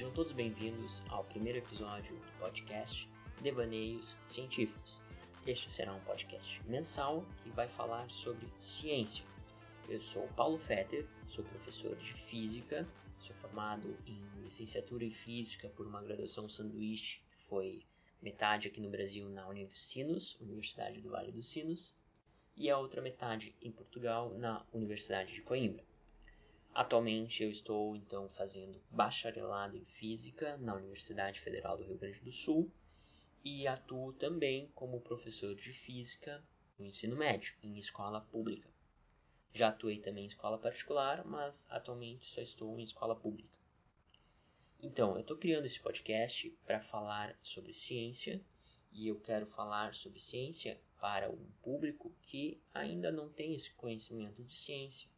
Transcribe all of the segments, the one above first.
Sejam todos bem-vindos ao primeiro episódio do podcast Devaneios Científicos. Este será um podcast mensal que vai falar sobre ciência. Eu sou Paulo Fetter, sou professor de Física, sou formado em licenciatura em Física por uma graduação sanduíche que foi metade aqui no Brasil na Unicinos, Universidade do Vale dos Sinos, e a outra metade em Portugal na Universidade de Coimbra. Atualmente eu estou então fazendo bacharelado em Física na Universidade Federal do Rio Grande do Sul e atuo também como professor de Física no ensino médio, em escola pública. Já atuei também em escola particular, mas atualmente só estou em escola pública. Então, eu estou criando esse podcast para falar sobre ciência e eu quero falar sobre ciência para um público que ainda não tem esse conhecimento de ciência.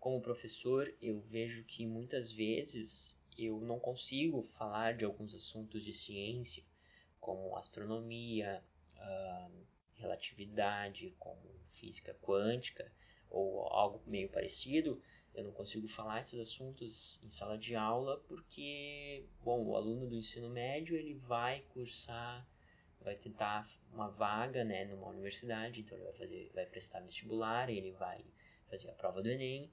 Como professor, eu vejo que muitas vezes eu não consigo falar de alguns assuntos de ciência, como astronomia, uh, relatividade, como física quântica ou algo meio parecido, eu não consigo falar esses assuntos em sala de aula porque, bom, o aluno do ensino médio ele vai cursar, vai tentar uma vaga, né, numa universidade, então ele vai fazer, vai prestar vestibular, ele vai fazer a prova do Enem.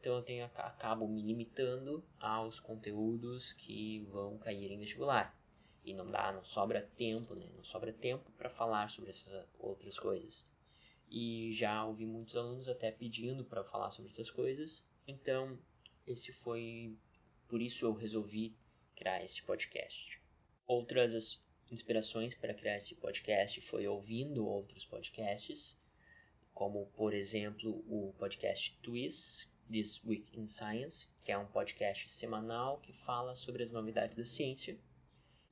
Então eu tenho acabo me limitando aos conteúdos que vão cair em vestibular. E não dá, não sobra tempo, né? Não sobra tempo para falar sobre essas outras coisas. E já ouvi muitos alunos até pedindo para falar sobre essas coisas então, esse foi por isso eu resolvi criar esse podcast. Outras inspirações para criar esse podcast foi ouvindo outros podcasts, como por exemplo o podcast Twist This Week in Science, que é um podcast semanal que fala sobre as novidades da ciência.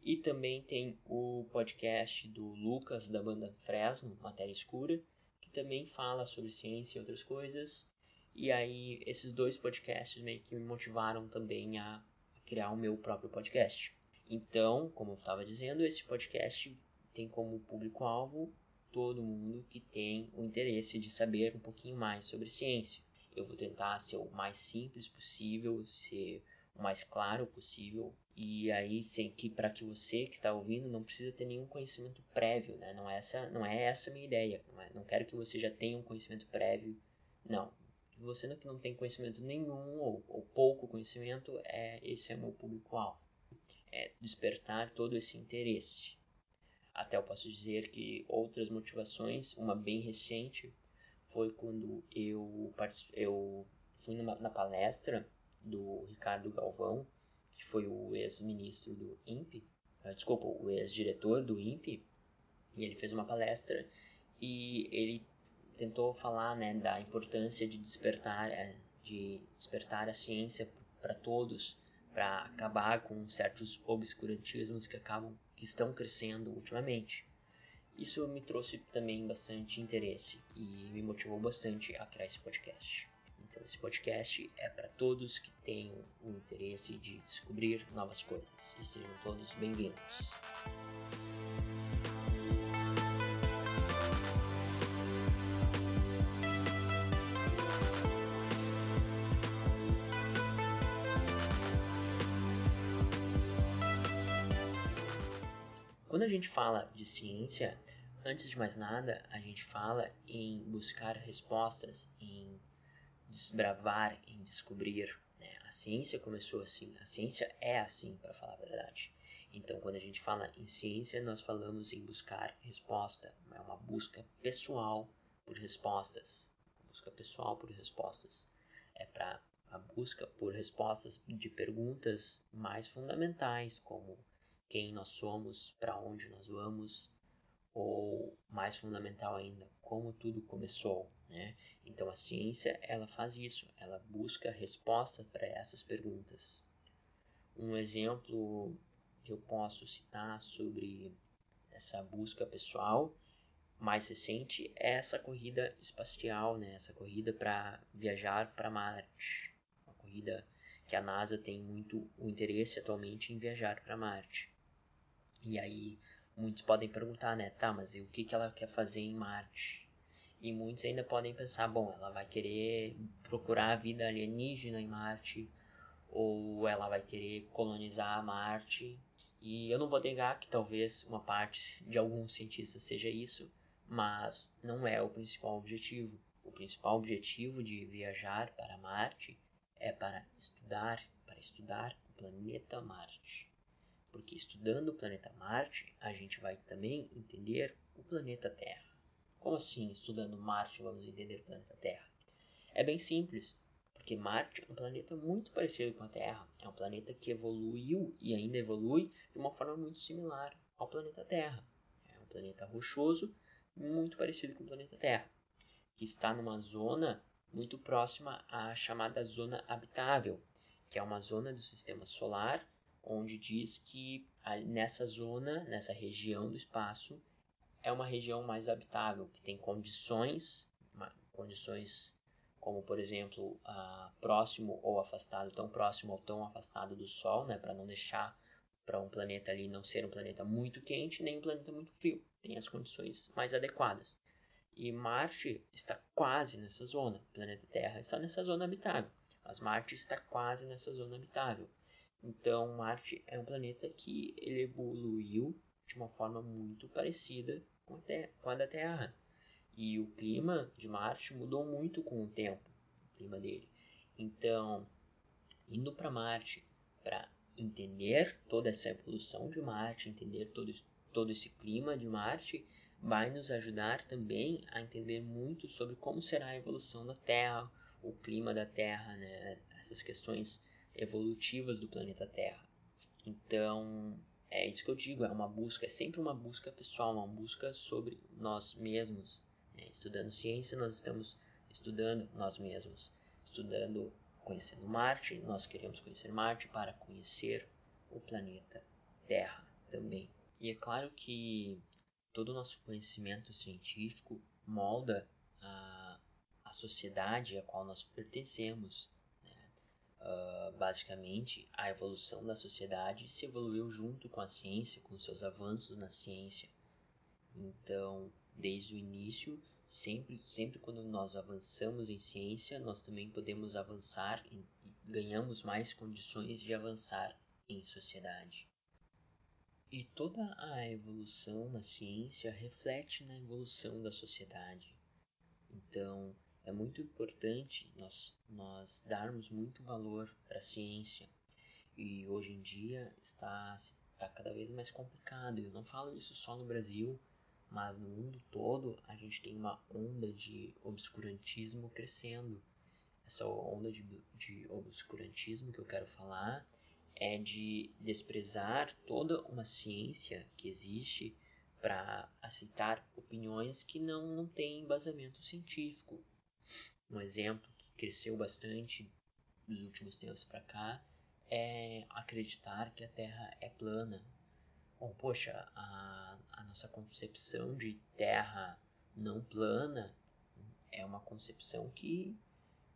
E também tem o podcast do Lucas da banda Fresno, Matéria Escura, que também fala sobre ciência e outras coisas. E aí esses dois podcasts meio que me motivaram também a criar o meu próprio podcast. Então, como eu estava dizendo, esse podcast tem como público-alvo todo mundo que tem o interesse de saber um pouquinho mais sobre ciência. Eu vou tentar ser o mais simples possível, ser o mais claro possível e aí sei que para que você que está ouvindo não precisa ter nenhum conhecimento prévio, né? Não é essa, não é essa minha ideia. Não, é, não quero que você já tenha um conhecimento prévio. Não, você que não tem conhecimento nenhum ou, ou pouco conhecimento, é esse é meu público-alvo. É despertar todo esse interesse. Até eu posso dizer que outras motivações, uma bem recente, foi quando eu, eu fui numa, na palestra do Ricardo Galvão, que foi o ex-ministro do INPE, uh, desculpa, o ex-diretor do INPE, e ele fez uma palestra e ele tentou falar né, da importância de despertar, é, de despertar a ciência para todos, para acabar com certos obscurantismos que acabam que estão crescendo ultimamente. Isso me trouxe também bastante interesse e me motivou bastante a criar esse podcast. Então esse podcast é para todos que tenham o interesse de descobrir novas coisas e sejam todos bem-vindos. Quando a gente fala de ciência, antes de mais nada, a gente fala em buscar respostas, em desbravar, em descobrir. Né? A ciência começou assim, a ciência é assim, para falar a verdade. Então, quando a gente fala em ciência, nós falamos em buscar resposta, é uma busca pessoal por respostas, busca pessoal por respostas. É para a busca por respostas de perguntas mais fundamentais, como quem nós somos, para onde nós vamos, ou mais fundamental ainda, como tudo começou, né? Então a ciência ela faz isso, ela busca respostas para essas perguntas. Um exemplo que eu posso citar sobre essa busca pessoal mais recente é essa corrida espacial, né? Essa corrida para viajar para Marte, uma corrida que a NASA tem muito o interesse atualmente em viajar para Marte. E aí muitos podem perguntar, né, tá, mas o que, que ela quer fazer em Marte? E muitos ainda podem pensar, bom, ela vai querer procurar a vida alienígena em Marte, ou ela vai querer colonizar Marte. E eu não vou negar que talvez uma parte de alguns cientistas seja isso, mas não é o principal objetivo. O principal objetivo de viajar para Marte é para estudar, para estudar o planeta Marte. Porque estudando o planeta Marte, a gente vai também entender o planeta Terra. Como assim, estudando Marte, vamos entender o planeta Terra? É bem simples, porque Marte é um planeta muito parecido com a Terra. É um planeta que evoluiu e ainda evolui de uma forma muito similar ao planeta Terra. É um planeta rochoso, muito parecido com o planeta Terra, que está numa zona muito próxima à chamada zona habitável, que é uma zona do sistema solar onde diz que nessa zona, nessa região do espaço, é uma região mais habitável, que tem condições, condições como por exemplo próximo ou afastado, tão próximo ou tão afastado do Sol, né, para não deixar para um planeta ali não ser um planeta muito quente nem um planeta muito frio, tem as condições mais adequadas. E Marte está quase nessa zona, o planeta Terra está nessa zona habitável, mas Marte está quase nessa zona habitável. Então Marte é um planeta que ele evoluiu de uma forma muito parecida com a, terra, com a da Terra. E o clima de Marte mudou muito com o tempo, o clima dele. Então, indo para Marte para entender toda essa evolução de Marte, entender todo, todo esse clima de Marte, vai nos ajudar também a entender muito sobre como será a evolução da Terra, o clima da Terra, né? essas questões evolutivas do planeta Terra. Então, é isso que eu digo, é uma busca, é sempre uma busca pessoal, uma busca sobre nós mesmos. É, estudando ciência, nós estamos estudando nós mesmos, estudando, conhecendo Marte, nós queremos conhecer Marte para conhecer o planeta Terra também. E é claro que todo o nosso conhecimento científico molda a, a sociedade a qual nós pertencemos. Uh, basicamente, a evolução da sociedade se evoluiu junto com a ciência, com seus avanços na ciência. Então, desde o início, sempre, sempre quando nós avançamos em ciência, nós também podemos avançar e, ganhamos mais condições de avançar em sociedade. E toda a evolução na ciência reflete na evolução da sociedade. Então, é muito importante nós, nós darmos muito valor para a ciência. E hoje em dia está, está cada vez mais complicado. Eu não falo isso só no Brasil, mas no mundo todo a gente tem uma onda de obscurantismo crescendo. Essa onda de, de obscurantismo que eu quero falar é de desprezar toda uma ciência que existe para aceitar opiniões que não, não têm embasamento científico. Um exemplo que cresceu bastante nos últimos tempos para cá é acreditar que a Terra é plana. Bom, poxa, a, a nossa concepção de Terra não plana é uma concepção que,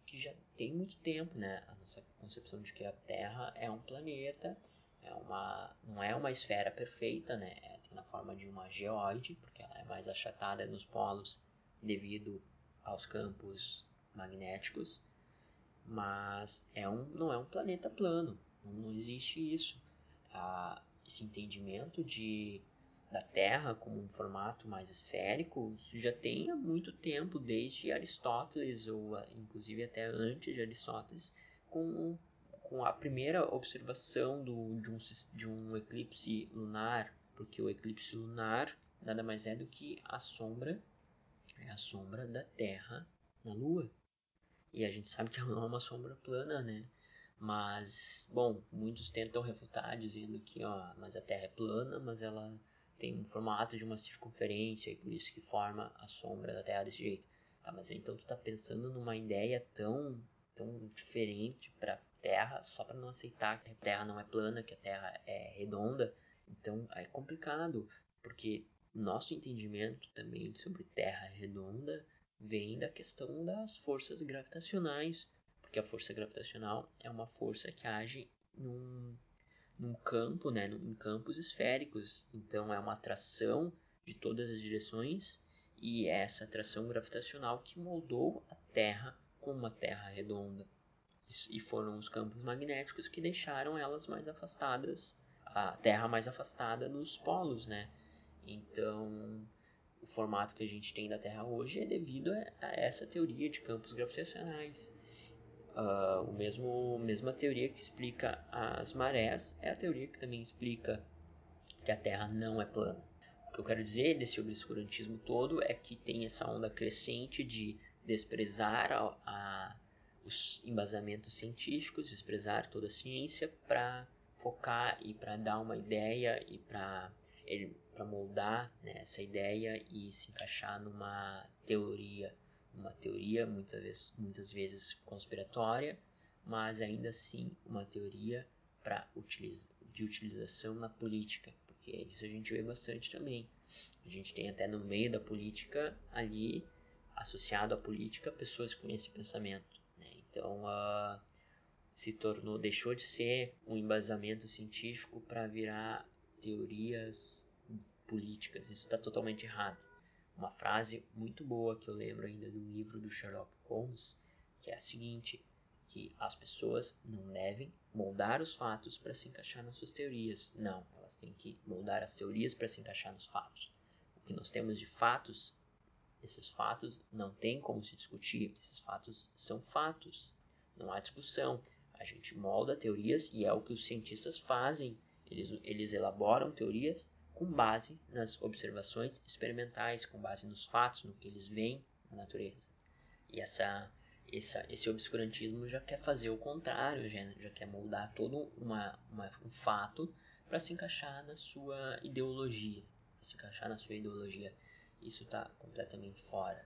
que já tem muito tempo, né? A nossa concepção de que a Terra é um planeta, é uma, não é uma esfera perfeita, né? É, tem na forma de uma geóide, porque ela é mais achatada nos polos devido aos campos magnéticos, mas é um, não é um planeta plano, não existe isso. Ah, esse entendimento de, da Terra como um formato mais esférico já tem há muito tempo, desde Aristóteles, ou inclusive até antes de Aristóteles, com, com a primeira observação do, de, um, de um eclipse lunar, porque o eclipse lunar nada mais é do que a sombra, é a sombra da Terra na Lua. E a gente sabe que ela não é uma sombra plana, né? Mas, bom, muitos tentam refutar dizendo que, ó, mas a Terra é plana, mas ela tem um formato de uma circunferência e por isso que forma a sombra da Terra desse jeito. Tá, mas então tu tá pensando numa ideia tão, tão diferente para Terra só para não aceitar que a Terra não é plana, que a Terra é redonda. Então é complicado, porque nosso entendimento também sobre Terra redonda vem da questão das forças gravitacionais, porque a força gravitacional é uma força que age num, num campo, né, em campos esféricos, então é uma atração de todas as direções e é essa atração gravitacional que moldou a Terra como uma Terra redonda. E foram os campos magnéticos que deixaram elas mais afastadas, a Terra mais afastada nos polos, né? Então, o formato que a gente tem da Terra hoje é devido a essa teoria de campos gravitacionais. Uh, o mesmo mesma teoria que explica as marés é a teoria que também explica que a Terra não é plana. O que eu quero dizer desse obscurantismo todo é que tem essa onda crescente de desprezar a, a, os embasamentos científicos, desprezar toda a ciência para focar e para dar uma ideia e para para moldar né, essa ideia e se encaixar numa teoria, uma teoria muitas vezes, muitas vezes conspiratória, mas ainda assim uma teoria para utiliza, de utilização na política, porque isso a gente vê bastante também. A gente tem até no meio da política ali associado à política pessoas com esse pensamento. Né? Então uh, se tornou, deixou de ser um embasamento científico para virar teorias políticas. Isso está totalmente errado. Uma frase muito boa que eu lembro ainda do livro do Sherlock Holmes, que é a seguinte: que as pessoas não devem moldar os fatos para se encaixar nas suas teorias. Não, elas têm que moldar as teorias para se encaixar nos fatos. O que nós temos de fatos, esses fatos não tem como se discutir. Esses fatos são fatos. Não há discussão. A gente molda teorias e é o que os cientistas fazem. Eles, eles elaboram teorias com base nas observações experimentais, com base nos fatos, no que eles veem na natureza. E essa, essa, esse obscurantismo já quer fazer o contrário, já, já quer moldar todo uma, uma, um fato para se encaixar na sua ideologia, se encaixar na sua ideologia. Isso está completamente fora.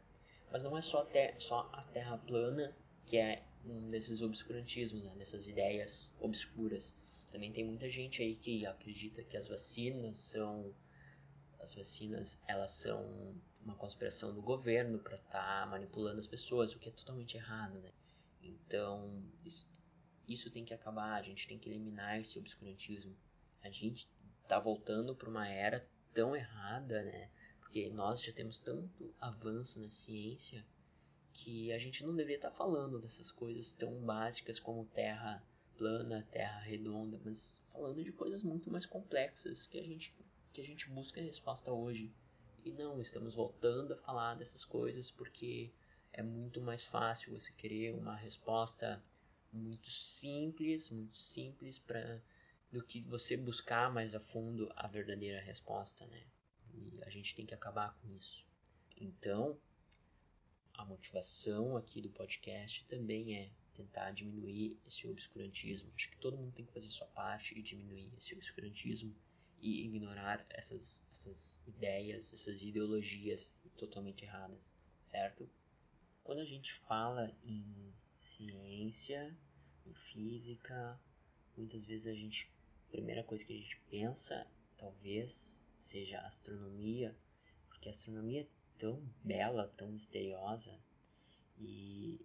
Mas não é só, ter, só a Terra plana que é um desses obscurantismos, né, dessas ideias obscuras. Também tem muita gente aí que acredita que as vacinas são as vacinas elas são uma conspiração do governo para estar tá manipulando as pessoas, o que é totalmente errado, né? Então isso, isso tem que acabar, a gente tem que eliminar esse obscurantismo. A gente está voltando para uma era tão errada, né? Porque nós já temos tanto avanço na ciência que a gente não deveria estar tá falando dessas coisas tão básicas como terra plana, terra redonda, mas falando de coisas muito mais complexas que a gente que a gente busca resposta hoje. E não, estamos voltando a falar dessas coisas porque é muito mais fácil você querer uma resposta muito simples, muito simples para do que você buscar mais a fundo a verdadeira resposta, né? E a gente tem que acabar com isso. Então, a motivação aqui do podcast também é tentar diminuir esse obscurantismo. Acho que todo mundo tem que fazer sua parte e diminuir esse obscurantismo e ignorar essas, essas ideias, essas ideologias totalmente erradas, certo? Quando a gente fala em ciência, em física, muitas vezes a gente, a primeira coisa que a gente pensa, talvez, seja astronomia, porque a astronomia é tão bela, tão misteriosa e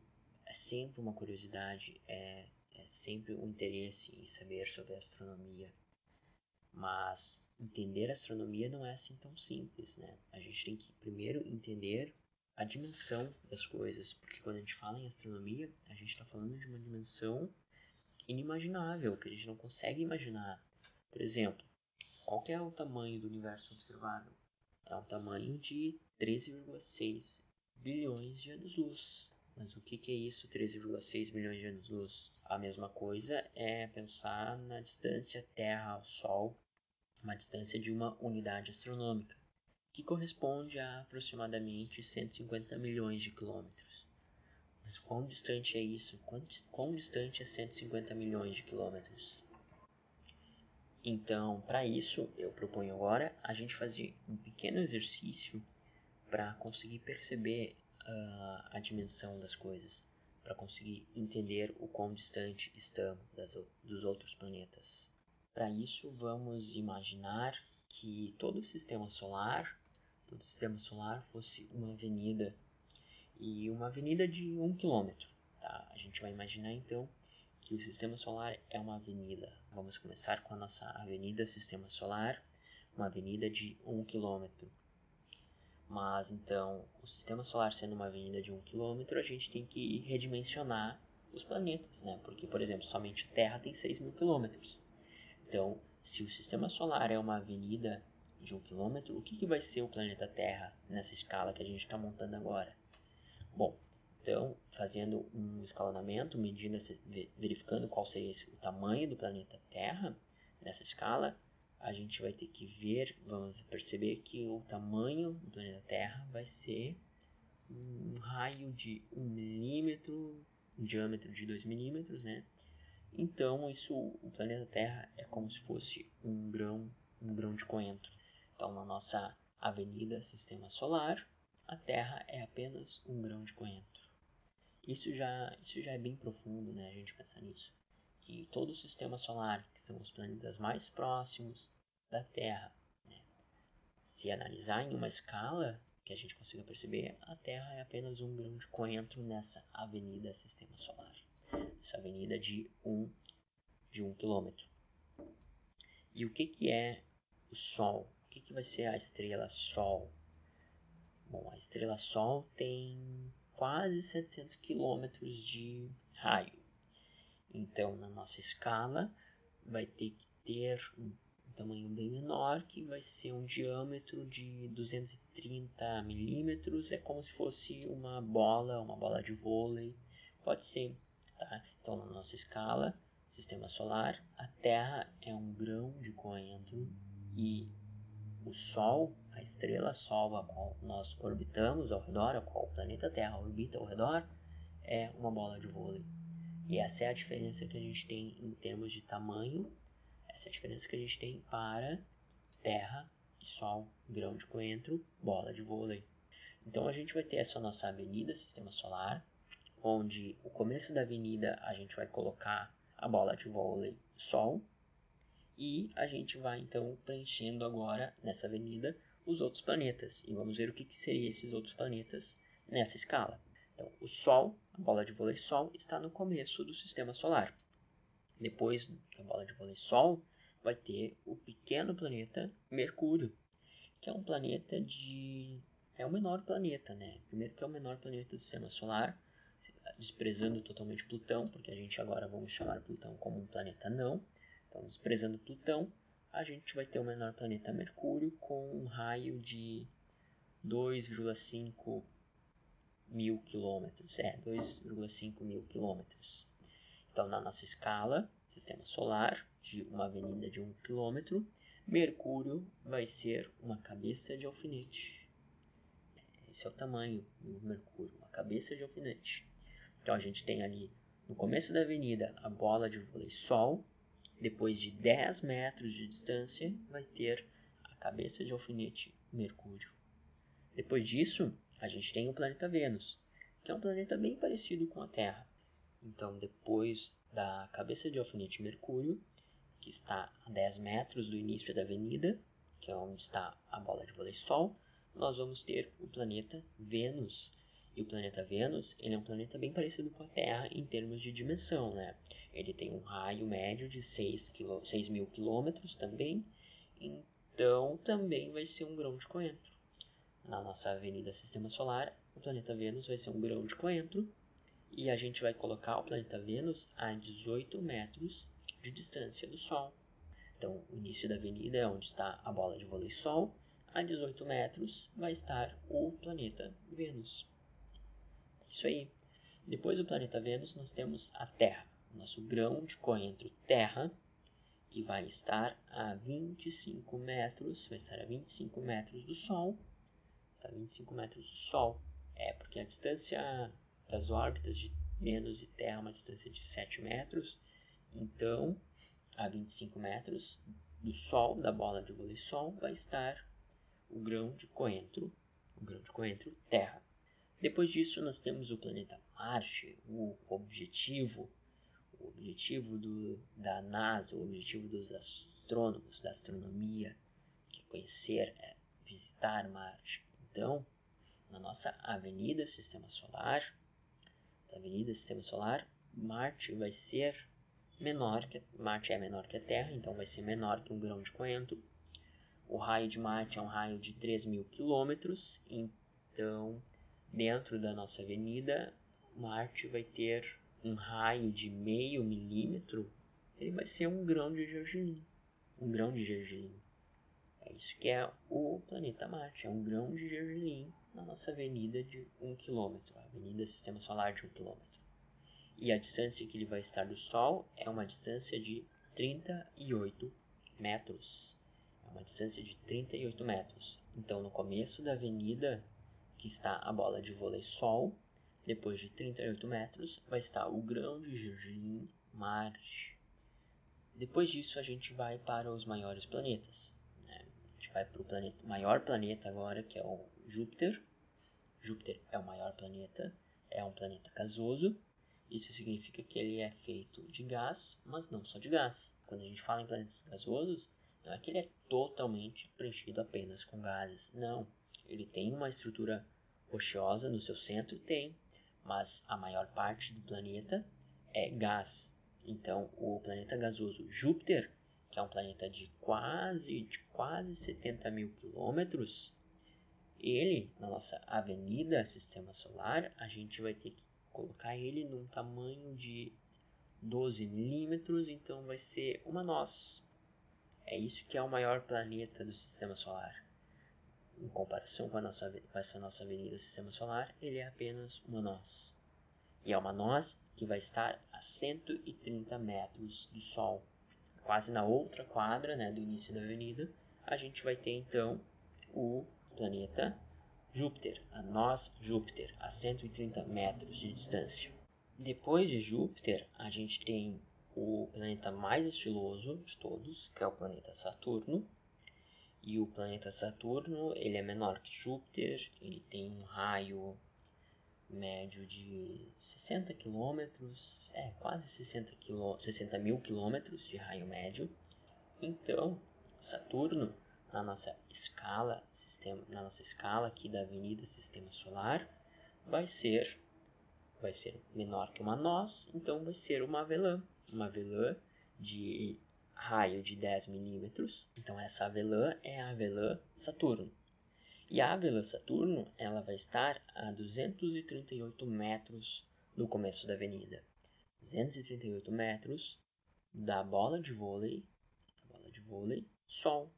é sempre uma curiosidade, é, é sempre um interesse em saber sobre astronomia. Mas entender astronomia não é assim tão simples, né? A gente tem que primeiro entender a dimensão das coisas, porque quando a gente fala em astronomia, a gente está falando de uma dimensão inimaginável, que a gente não consegue imaginar. Por exemplo, qual é o tamanho do universo observável? É um tamanho de 13,6 bilhões de anos-luz. Mas o que, que é isso, 13,6 milhões de anos-luz? A mesma coisa é pensar na distância Terra ao Sol, uma distância de uma unidade astronômica, que corresponde a aproximadamente 150 milhões de quilômetros. Mas quão distante é isso? Quão, quão distante é 150 milhões de quilômetros? Então, para isso, eu proponho agora a gente fazer um pequeno exercício para conseguir perceber uh, a dimensão das coisas, para conseguir entender o quão distante estamos das, dos outros planetas. Para isso, vamos imaginar que todo o sistema solar, todo o sistema solar fosse uma avenida e uma avenida de um quilômetro. Tá? A gente vai imaginar então que o sistema solar é uma avenida. Vamos começar com a nossa avenida Sistema Solar, uma avenida de um quilômetro. Mas então, o sistema solar sendo uma avenida de 1 km, a gente tem que redimensionar os planetas, né? Porque, por exemplo, somente a Terra tem 6 mil quilômetros. Então, se o sistema solar é uma avenida de um quilômetro, o que, que vai ser o planeta Terra nessa escala que a gente está montando agora? Bom, então, fazendo um escalonamento, medindo, verificando qual seria o tamanho do planeta Terra nessa escala, a gente vai ter que ver, vamos perceber que o tamanho do planeta Terra vai ser um raio de 1 milímetro, um diâmetro de 2 milímetros, né? Então, isso, o planeta Terra é como se fosse um grão, um grão de coentro. Então, na nossa avenida Sistema Solar, a Terra é apenas um grão de coentro. Isso já, isso já é bem profundo, né? A gente pensar nisso. Que todo o Sistema Solar, que são os planetas mais próximos da Terra, né? se analisar em uma escala que a gente consiga perceber, a Terra é apenas um grão de coentro nessa avenida Sistema Solar. Essa avenida de um, de um quilômetro. E o que, que é o Sol? que, que vai ser a estrela Sol? Bom, a estrela Sol tem quase 700 quilômetros de raio. Então, na nossa escala, vai ter que ter um tamanho bem menor, que vai ser um diâmetro de 230 milímetros. É como se fosse uma bola, uma bola de vôlei. Pode ser. Tá? Então, na nossa escala, sistema solar, a Terra é um grão de coentro e o Sol, a estrela Sol a qual nós orbitamos ao redor, a qual o planeta Terra orbita ao redor, é uma bola de vôlei. E essa é a diferença que a gente tem em termos de tamanho, essa é a diferença que a gente tem para Terra e Sol, grão de coentro, bola de vôlei. Então a gente vai ter essa nossa avenida Sistema Solar, onde o começo da avenida a gente vai colocar a bola de vôlei Sol, e a gente vai então preenchendo agora nessa avenida os outros planetas. E vamos ver o que, que seriam esses outros planetas nessa escala. Então, o Sol, a bola de vôlei Sol, está no começo do sistema solar. Depois da bola de vôlei Sol, vai ter o pequeno planeta Mercúrio, que é um planeta de. É o menor planeta, né? Primeiro que é o menor planeta do sistema solar, desprezando totalmente Plutão, porque a gente agora vamos chamar Plutão como um planeta não. Então, desprezando Plutão, a gente vai ter o menor planeta Mercúrio com um raio de 2,5 mil quilômetros. É, 2,5 mil quilômetros. Então, na nossa escala, sistema solar, de uma avenida de 1 quilômetro, Mercúrio vai ser uma cabeça de alfinete. Esse é o tamanho do Mercúrio, uma cabeça de alfinete. Então, a gente tem ali no começo da avenida a bola de vôlei Sol, depois de 10 metros de distância, vai ter a cabeça de alfinete Mercúrio. Depois disso, a gente tem o planeta Vênus, que é um planeta bem parecido com a Terra. Então, depois da cabeça de alfinete Mercúrio, que está a 10 metros do início da avenida, que é onde está a bola de vôlei Sol, nós vamos ter o planeta Vênus, e o planeta Vênus, ele é um planeta bem parecido com a Terra em termos de dimensão, né? Ele tem um raio médio de 6, quilô, 6 mil quilômetros também, então também vai ser um grão de coentro. Na nossa avenida Sistema Solar, o planeta Vênus vai ser um grão de coentro, e a gente vai colocar o planeta Vênus a 18 metros de distância do Sol. Então, o início da avenida é onde está a bola de vôlei Sol, a 18 metros vai estar o planeta Vênus. Isso aí. Depois do planeta Vênus, nós temos a Terra, nosso grão de coentro Terra, que vai estar a 25 metros, vai estar a 25 metros do Sol. Está a 25 metros do Sol. É, porque a distância das órbitas de Vênus e Terra é uma distância de 7 metros. Então, a 25 metros do Sol, da bola de vôlei Sol, vai estar o grão de coentro, o grão de coentro Terra. Depois disso, nós temos o planeta Marte, o objetivo, o objetivo do, da NASA, o objetivo dos astrônomos, da astronomia, que é conhecer, é visitar Marte. Então, na nossa Avenida Sistema Solar, Avenida Sistema Solar, Marte vai ser menor que Marte é menor que a Terra, então vai ser menor que um grão de coentro. O raio de Marte é um raio de 3 mil quilômetros, então dentro da nossa avenida, Marte vai ter um raio de meio milímetro, ele vai ser um grão de gergelim. Um grão de gergelim. Isso que é o planeta Marte, é um grão de gergelim na nossa avenida de 1 km, a avenida Sistema Solar de 1 km. E a distância que ele vai estar do Sol é uma distância de 38 metros. É uma distância de 38 metros. Então, no começo da avenida que está a bola de vôlei Sol, depois de 38 metros, vai estar o grão de gergelim Marte. Depois disso, a gente vai para os maiores planetas. Vai para o planeta, maior planeta agora, que é o Júpiter. Júpiter é o maior planeta, é um planeta gasoso. Isso significa que ele é feito de gás, mas não só de gás. Quando a gente fala em planetas gasosos, não é que ele é totalmente preenchido apenas com gases. Não. Ele tem uma estrutura rochosa no seu centro? Tem. Mas a maior parte do planeta é gás. Então, o planeta gasoso Júpiter, que é um planeta de quase, de quase 70 mil quilômetros, ele, na nossa avenida Sistema Solar, a gente vai ter que colocar ele num tamanho de 12 milímetros, então vai ser uma noz. É isso que é o maior planeta do Sistema Solar. Em comparação com, nossa, com essa nossa avenida Sistema Solar, ele é apenas uma noz. E é uma noz que vai estar a 130 metros do Sol. Quase na outra quadra né, do início da avenida, a gente vai ter então o planeta Júpiter, a nós Júpiter, a 130 metros de distância. Depois de Júpiter, a gente tem o planeta mais estiloso de todos, que é o planeta Saturno. E o planeta Saturno, ele é menor que Júpiter, ele tem um raio médio de 60 quilômetros, é quase 60, quilô, 60 mil quilômetros de raio médio. Então, Saturno, na nossa escala, sistema, na nossa escala aqui da Avenida Sistema Solar, vai ser vai ser menor que uma noz, então vai ser uma avelã uma avelã de raio de 10 milímetros. Então essa avelã é a avelã Saturno. E a avelã Saturno ela vai estar a 238 metros do começo da avenida. 238 metros da bola de vôlei, bola de vôlei, Sol.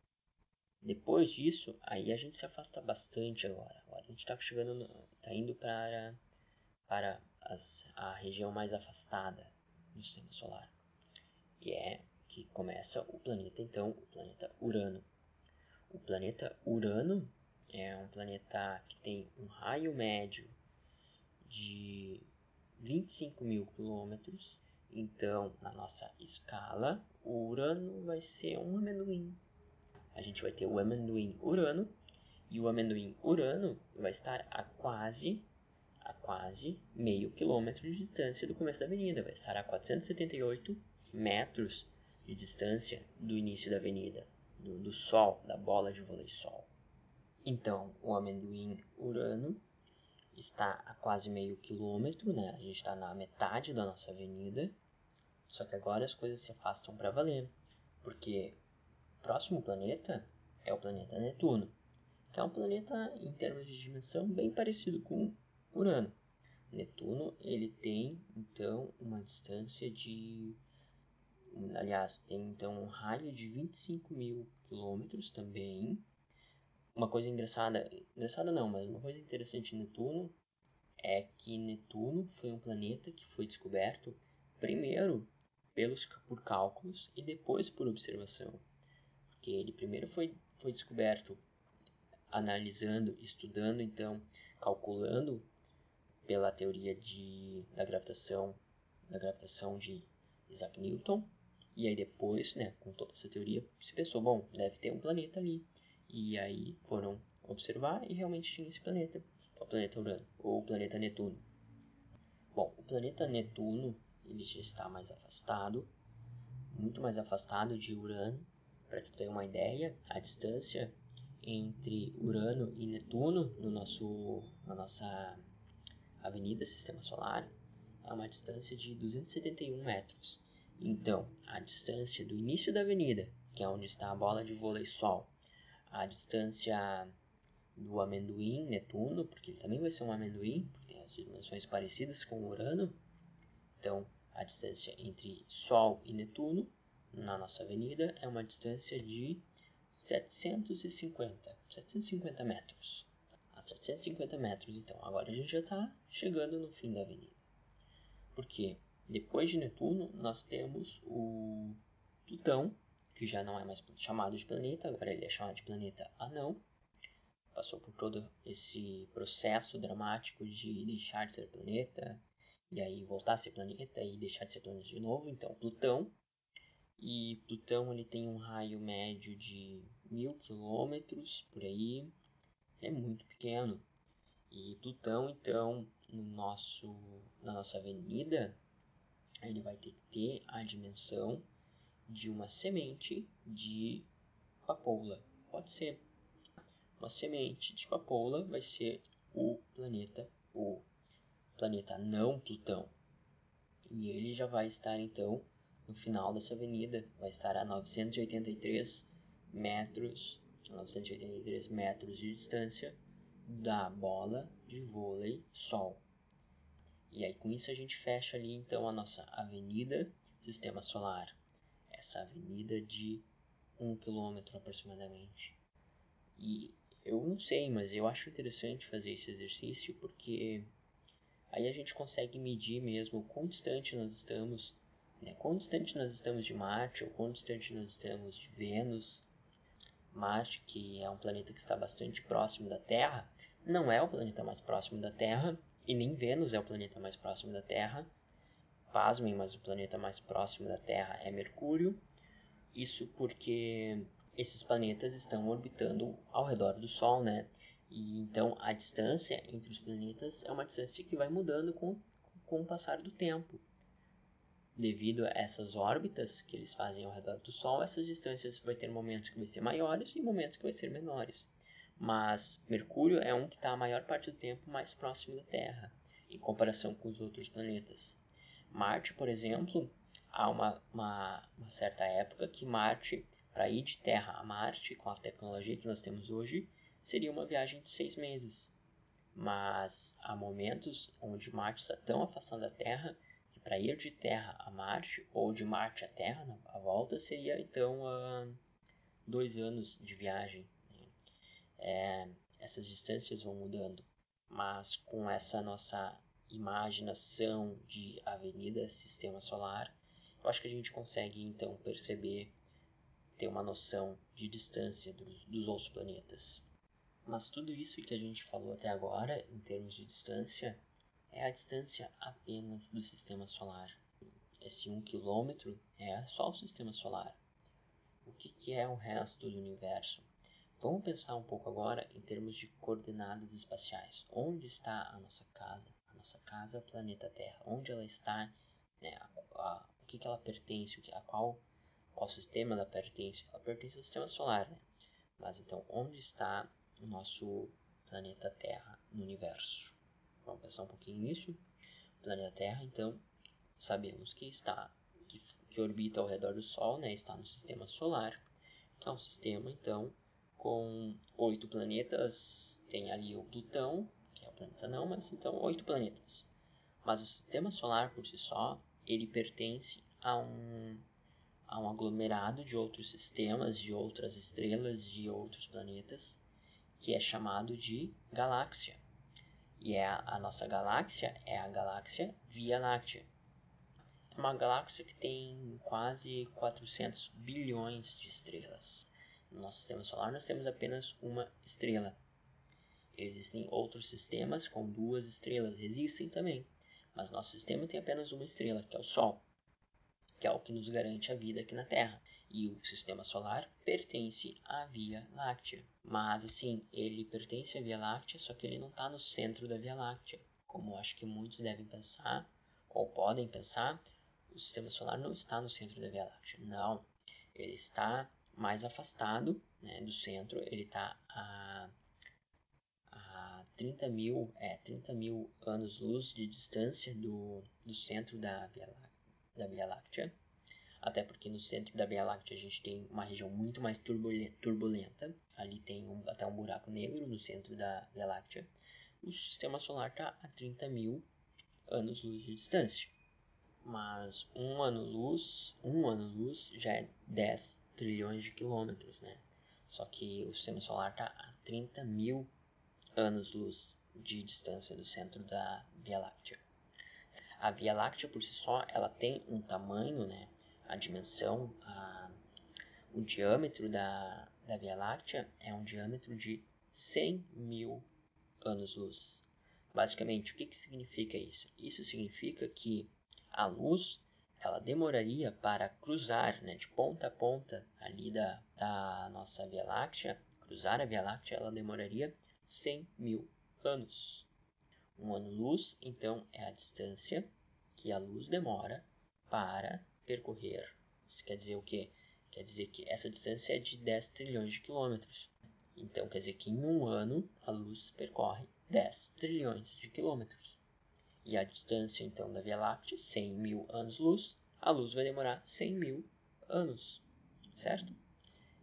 Depois disso, aí a gente se afasta bastante agora. Agora a gente está chegando, está indo para para as, a região mais afastada do sistema solar, que é que começa o planeta então, o planeta Urano. O planeta Urano é um planeta que tem um raio médio de 25 mil quilômetros. Então, na nossa escala, o Urano vai ser um amendoim. A gente vai ter o amendoim Urano e o amendoim Urano vai estar a quase a quase meio quilômetro de distância do começo da avenida, vai estar a 478 metros de distância do início da avenida, do, do sol, da bola de vôlei sol. Então, o amendoim Urano está a quase meio quilômetro, né? A gente está na metade da nossa avenida, só que agora as coisas se afastam para valer, porque o próximo planeta é o planeta Netuno, que é um planeta em termos de dimensão bem parecido com Urano. Netuno ele tem então uma distância de, aliás, tem então um raio de 25 mil quilômetros também. Uma coisa engraçada, engraçada não, mas uma coisa interessante em Netuno é que Netuno foi um planeta que foi descoberto primeiro pelos por cálculos e depois por observação, porque ele primeiro foi foi descoberto analisando, estudando, então calculando pela teoria de, da gravitação da gravitação de Isaac Newton e aí depois, né, com toda essa teoria, se pensou, bom, deve ter um planeta ali. E aí foram observar e realmente tinha esse planeta, o planeta Urano, ou o planeta Netuno. Bom, o planeta Netuno, ele já está mais afastado, muito mais afastado de Urano. Para tu ter uma ideia, a distância entre Urano e Netuno no nosso, na nossa Avenida Sistema Solar é uma distância de 271 metros. Então, a distância do início da avenida, que é onde está a bola de vôlei Sol, a distância do amendoim Netuno, porque ele também vai ser um amendoim, porque tem as dimensões parecidas com Urano, Então, a distância entre Sol e Netuno na nossa avenida é uma distância de 750, 750 metros. A 750 metros, então. Agora a gente já está chegando no fim da avenida. Porque depois de Netuno, nós temos o Plutão, que já não é mais chamado de planeta, agora ele é chamado de planeta anão. Passou por todo esse processo dramático de deixar de ser planeta, e aí voltar a ser planeta e deixar de ser planeta de novo. Então, Plutão. E Plutão ele tem um raio médio de mil quilômetros por aí. É muito pequeno. E Plutão, então, no nosso, na nossa avenida, ele vai ter que ter a dimensão de uma semente de papoula. Pode ser. Uma semente de papoula vai ser o planeta, o planeta não Plutão. E ele já vai estar então no final dessa avenida, vai estar a 983 metros, 983 metros de distância da bola de vôlei Sol. E aí com isso a gente fecha ali então a nossa avenida Sistema Solar. Essa avenida de um quilômetro aproximadamente. E eu não sei, mas eu acho interessante fazer esse exercício porque aí a gente consegue medir mesmo o quão distante nós estamos, né? quão distante nós estamos de Marte ou quão distante nós estamos de Vênus. Marte, que é um planeta que está bastante próximo da Terra, não é o planeta mais próximo da Terra, e nem Vênus é o planeta mais próximo da Terra. Pasmem, mas o planeta mais próximo da Terra é Mercúrio. Isso porque esses planetas estão orbitando ao redor do Sol, né? E então a distância entre os planetas é uma distância que vai mudando com, com o passar do tempo. Devido a essas órbitas que eles fazem ao redor do Sol, essas distâncias vai ter momentos que vai ser maiores e momentos que vai ser menores mas Mercúrio é um que está a maior parte do tempo mais próximo da Terra, em comparação com os outros planetas. Marte, por exemplo, há uma, uma, uma certa época que Marte, para ir de Terra a Marte, com a tecnologia que nós temos hoje, seria uma viagem de seis meses. Mas há momentos onde Marte está tão afastado da Terra que para ir de Terra a Marte, ou de Marte à Terra, a volta, seria então uh, dois anos de viagem é, essas distâncias vão mudando, mas com essa nossa imaginação de avenida sistema solar, eu acho que a gente consegue então perceber, ter uma noção de distância dos, outros planetas. Mas tudo isso que a gente falou até agora, em termos de distância, é a distância apenas do sistema solar. Esse 1 um quilômetro é só o sistema solar. O que, que é o resto do universo? Vamos pensar um pouco agora em termos de coordenadas espaciais. Onde está a nossa casa? Nossa casa, o planeta Terra. Onde ela está? Né? A, a, o que, que ela pertence? A qual, qual sistema ela pertence? Ela pertence ao sistema solar. Né? Mas então, onde está o nosso planeta Terra no universo? Vamos pensar um pouquinho nisso. O planeta Terra, então, sabemos que está que, que orbita ao redor do Sol, né? Está no sistema solar, que é um sistema então com oito planetas. Tem ali o Plutão, planeta não, mas então oito planetas. Mas o sistema solar por si só, ele pertence a um, a um aglomerado de outros sistemas, de outras estrelas, de outros planetas, que é chamado de galáxia. E é a, a nossa galáxia é a galáxia Via Láctea. É uma galáxia que tem quase 400 bilhões de estrelas. No nosso sistema solar nós temos apenas uma estrela. Existem outros sistemas com duas estrelas, existem também, mas nosso sistema tem apenas uma estrela, que é o Sol, que é o que nos garante a vida aqui na Terra. E o sistema solar pertence à Via Láctea. Mas assim, ele pertence à Via Láctea, só que ele não está no centro da Via Láctea. Como acho que muitos devem pensar, ou podem pensar, o sistema solar não está no centro da Via Láctea. Não, ele está mais afastado né, do centro, ele está a, 30 mil, é, 30 mil anos-luz de distância do, do centro da Via, da Via Láctea. Até porque no centro da Via Láctea a gente tem uma região muito mais turbulenta. Ali tem um, até um buraco negro no centro da Via Láctea. O sistema solar está a 30 mil anos-luz de distância. mas um ano-luz, um ano-luz já é 10 trilhões de quilômetros, né? Só que o sistema solar está a 30 mil anos-luz de distância do centro da Via Láctea. A Via Láctea por si só, ela tem um tamanho, né? A dimensão, a, o diâmetro da, da Via Láctea é um diâmetro de 100 mil anos-luz. Basicamente, o que, que significa isso? Isso significa que a luz ela demoraria para cruzar né, de ponta a ponta ali da, da nossa Via Láctea, cruzar a Via Láctea, ela demoraria 100 mil anos. Um ano-luz, então, é a distância que a luz demora para percorrer. Isso quer dizer o quê? Quer dizer que essa distância é de 10 trilhões de quilômetros. Então, quer dizer que em um ano a luz percorre 10 trilhões de quilômetros. E a distância, então, da Via Láctea, 100 mil anos-luz, a luz vai demorar 100 mil anos, certo?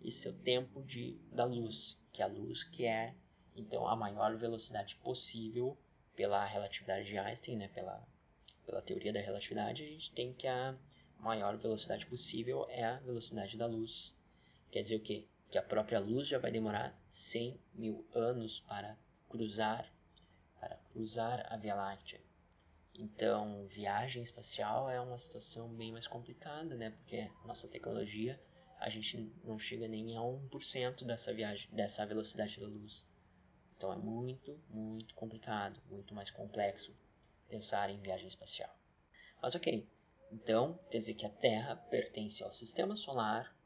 Esse é o tempo de, da luz, que é a luz que é, então, a maior velocidade possível pela relatividade de Einstein, né? pela, pela teoria da relatividade, a gente tem que a maior velocidade possível é a velocidade da luz. Quer dizer o quê? Que a própria luz já vai demorar 100 mil anos para cruzar, para cruzar a Via Láctea. Então, viagem espacial é uma situação bem mais complicada, né? Porque nossa tecnologia, a gente não chega nem a 1% dessa viagem, dessa velocidade da luz. Então é muito, muito complicado, muito mais complexo pensar em viagem espacial. Mas ok, então quer dizer que a Terra pertence ao Sistema Solar,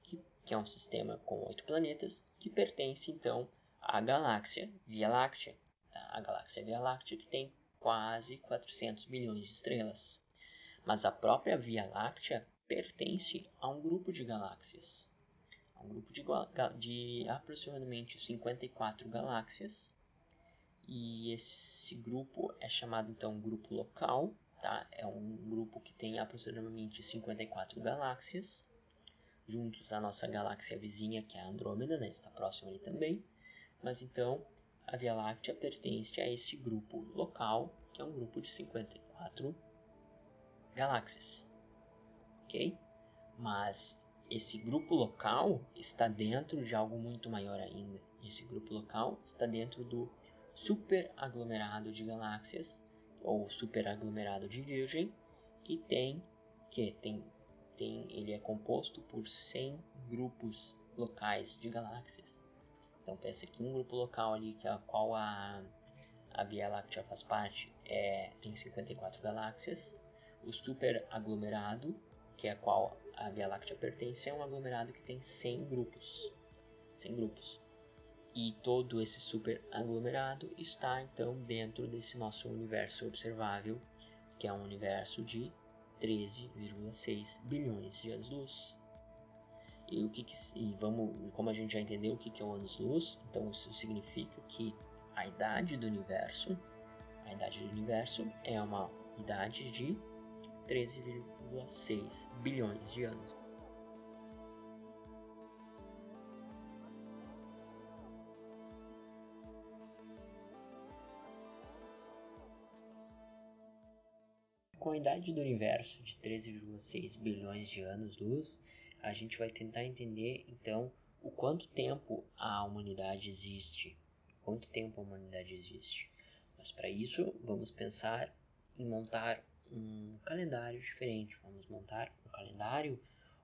que, que é um sistema com oito planetas, que pertence então à galáxia Via Láctea. Tá? A galáxia Via Láctea que tem quase 400 bilhões de estrelas. Mas a própria Via Láctea pertence a um grupo de galáxias. Um grupo de, de aproximadamente 54 galáxias. E esse grupo é chamado então grupo local. Tá? É um grupo que tem aproximadamente 54 galáxias juntos à nossa galáxia vizinha, que é a Andrômeda, né? está próxima ali também. Mas então, a Via Láctea pertence a esse grupo local, que é um grupo de 54 galáxias. Ok? Mas esse grupo local está dentro de algo muito maior ainda. Esse grupo local está dentro do superaglomerado de galáxias, ou superaglomerado de Virgem, que tem que tem tem ele é composto por 100 grupos locais de galáxias então pensa que um grupo local ali, que é a qual a, a Via Láctea faz parte, é, tem 54 galáxias. O super aglomerado, que é a qual a Via Láctea pertence, é um aglomerado que tem 100 grupos. 100 grupos. E todo esse super aglomerado está então dentro desse nosso universo observável, que é um universo de 13,6 bilhões de anos-luz. E o que, que e vamos, como a gente já entendeu o que, que é o anos-luz, então isso significa que a idade do universo, a idade do universo é uma idade de 13,6 bilhões de anos. Com a idade do universo de 13,6 bilhões de anos-luz, a gente vai tentar entender então o quanto tempo a humanidade existe. Quanto tempo a humanidade existe. Mas para isso, vamos pensar em montar um calendário diferente. Vamos montar um calendário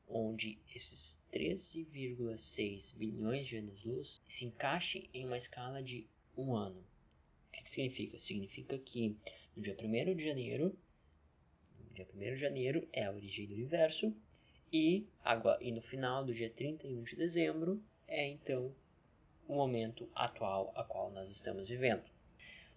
onde esses 13,6 bilhões de anos-luz se encaixem em uma escala de um ano. O que, significa? Significa que no dia 1 de janeiro, dia 1 de janeiro é a origem do universo, e, agora, e no final do dia 31 de dezembro é então o momento atual a qual nós estamos vivendo.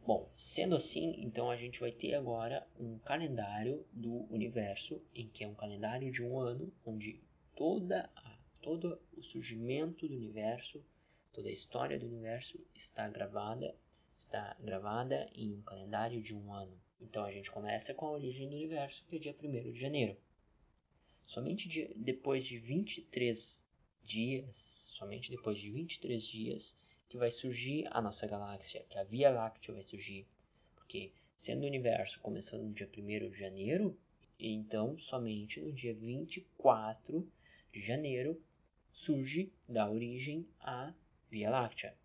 Bom, sendo assim, então a gente vai ter agora um calendário do universo, em que é um calendário de um ano, onde toda a, todo o surgimento do universo, toda a história do universo está gravada, está gravada em um calendário de um ano. Então a gente começa com a origem do universo, que é dia 1 de janeiro. Somente de, depois de 23 dias, somente depois de 23 dias, que vai surgir a nossa galáxia, que a Via Láctea vai surgir. Porque, sendo o universo começando no dia 1 de janeiro, Então, somente no dia 24 de janeiro surge da origem a Via Láctea.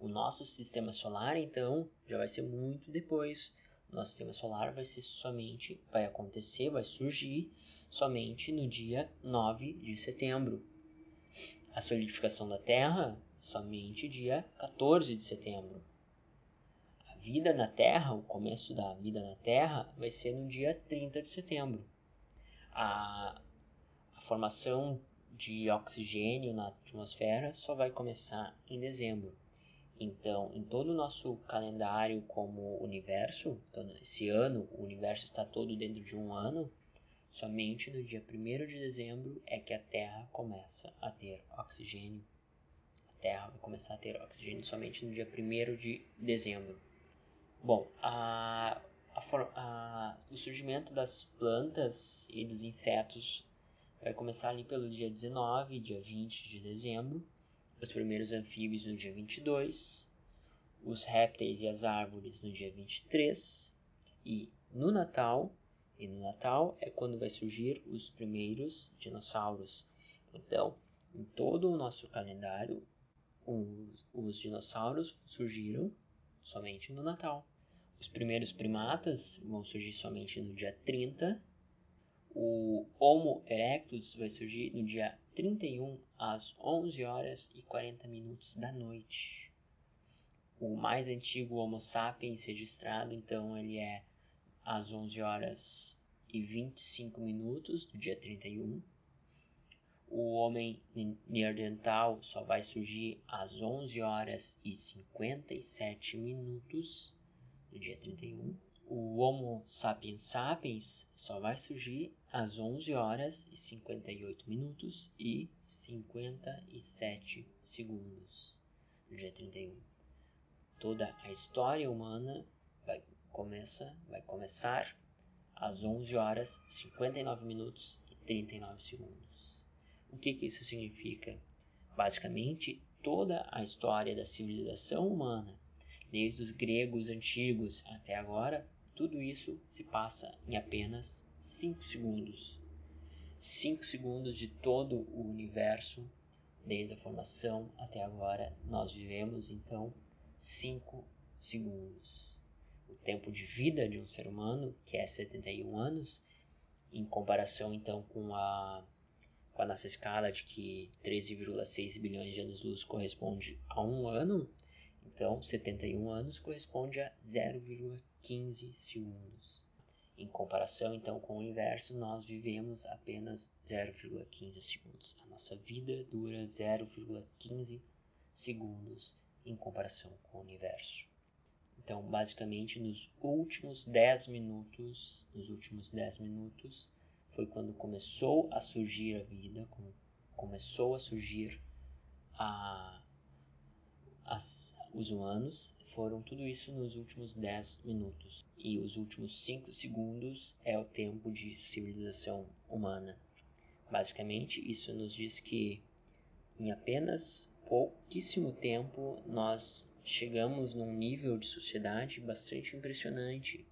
O nosso sistema solar, então, já vai ser muito depois. O nosso sistema solar vai ser somente, vai acontecer, vai surgir somente no dia 9 de setembro. A solidificação da Terra, somente dia 14 de setembro. A vida na Terra, o começo da vida na Terra, vai ser no dia 30 de setembro. A, a formação de oxigênio na atmosfera só vai começar em dezembro. Então, em todo o nosso calendário como universo, então, esse ano, o universo está todo dentro de um ano, somente no dia 1 de dezembro é que a Terra começa a ter oxigênio. Terra vai começar a ter oxigênio somente no dia 1 de dezembro. Bom, a, a, a, o surgimento das plantas e dos insetos vai começar ali pelo dia 19, dia 20 de dezembro os primeiros anfíbios no dia 22, os répteis e as árvores no dia 23, e no Natal, e no Natal é quando vai surgir os primeiros dinossauros. Então, em todo o nosso calendário, os, os dinossauros surgiram somente no Natal. Os primeiros primatas vão surgir somente no dia 30. O Homo erectus vai surgir no dia 31 às 11 horas e 40 minutos da noite. O mais antigo Homo sapiens registrado, então, ele é às 11 horas e 25 minutos do dia 31. O homem neandertal só vai surgir às 11 horas e 57 minutos do dia 31 o Homo sapiens sapiens só vai surgir às 11 horas e 58 minutos e 57 segundos no dia 31. Toda a história humana vai, começa, vai começar às 11 horas 59 minutos e 39 segundos. O que, que isso significa? Basicamente, toda a história da civilização humana, desde os gregos antigos até agora, tudo isso se passa em apenas 5 segundos. 5 segundos de todo o universo, desde a formação até agora, nós vivemos então 5 segundos. O tempo de vida de um ser humano, que é 71 anos, em comparação então com a, com a nossa escala de que 13,6 bilhões de anos-luz corresponde a um ano, então 71 anos corresponde a 0,15 15 segundos. Em comparação então com o inverso, nós vivemos apenas 0,15 segundos. A nossa vida dura 0,15 segundos em comparação com o universo. Então, basicamente, nos últimos 10 minutos, nos últimos 10 minutos, foi quando começou a surgir a vida, começou a surgir a, as, os humanos, foram tudo isso nos últimos 10 minutos. E os últimos 5 segundos é o tempo de civilização humana. Basicamente, isso nos diz que em apenas pouquíssimo tempo nós chegamos num nível de sociedade bastante impressionante.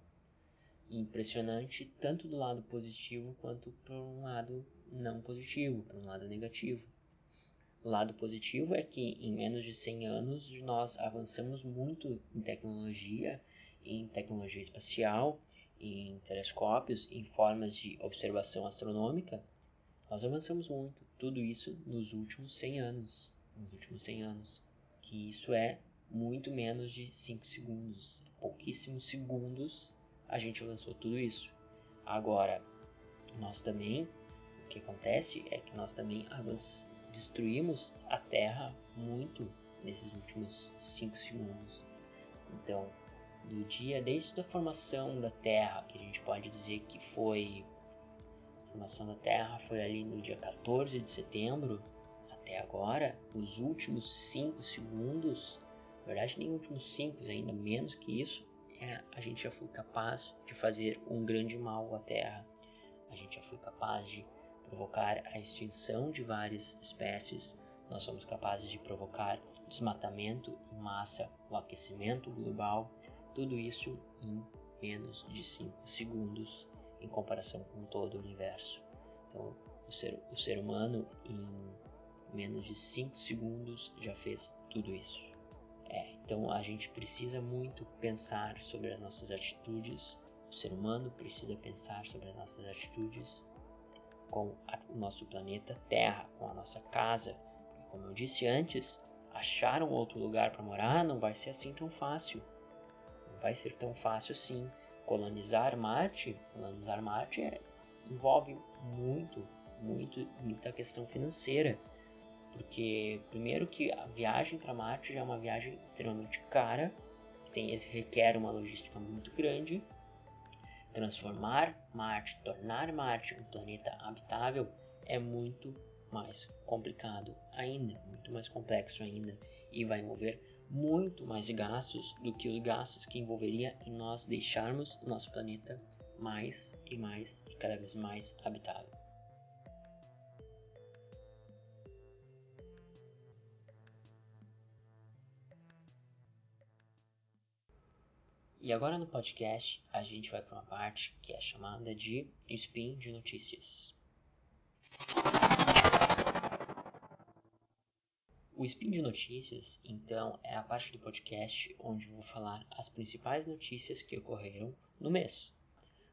Impressionante tanto do lado positivo quanto por um lado não positivo, por um lado negativo. O lado positivo é que em menos de 100 anos nós avançamos muito em tecnologia, em tecnologia espacial, em telescópios, em formas de observação astronômica. Nós avançamos muito, tudo isso nos últimos 100 anos, nos últimos 100 anos, que isso é muito menos de 5 segundos, pouquíssimos segundos a gente avançou tudo isso. Agora, nós também, o que acontece é que nós também destruímos a Terra muito nesses últimos 5 segundos. Então, do dia desde a formação da Terra, que a gente pode dizer que foi a formação da Terra foi ali no dia 14 de setembro até agora, os últimos 5 segundos, na verdade nem últimos 5, ainda menos que isso, é, a gente já foi capaz de fazer um grande mal à Terra. A gente já foi capaz de provocar a extinção de várias espécies, nós somos capazes de provocar desmatamento em massa, o aquecimento global, tudo isso em menos de 5 segundos em comparação com todo o universo. Então, o ser, o ser humano, em menos de 5 segundos, já fez tudo isso. É, então a gente precisa muito pensar sobre as nossas atitudes. O ser humano precisa pensar sobre as nossas atitudes com a, o nosso planeta Terra, com a nossa casa. Como eu disse antes, achar um outro lugar para morar não vai ser assim tão fácil. Não vai ser tão fácil assim. Colonizar Marte, colonizar Marte é, envolve muito, muito, muita questão financeira. Porque primeiro que a viagem para Marte já é uma viagem extremamente cara, que tem, requer uma logística muito grande. Transformar Marte, tornar Marte um planeta habitável é muito mais complicado ainda, muito mais complexo ainda e vai envolver muito mais gastos do que os gastos que envolveria em nós deixarmos o nosso planeta mais e mais e cada vez mais habitável. E agora no podcast a gente vai para uma parte que é chamada de spin de notícias. O Spin de Notícias, então, é a parte do podcast onde vou falar as principais notícias que ocorreram no mês.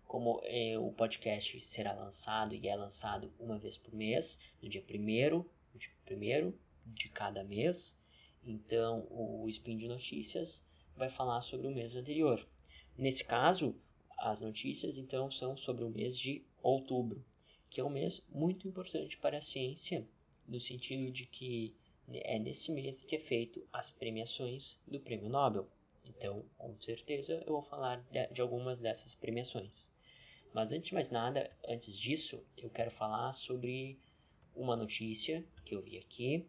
Como eh, o podcast será lançado e é lançado uma vez por mês, no dia 1 de, primeiro de cada mês, então o Spin de Notícias vai falar sobre o mês anterior. Nesse caso, as notícias então são sobre o mês de outubro, que é um mês muito importante para a ciência, no sentido de que é nesse mês que é feito as premiações do Prêmio Nobel. Então, com certeza, eu vou falar de algumas dessas premiações. Mas antes de mais nada, antes disso, eu quero falar sobre uma notícia que eu vi aqui,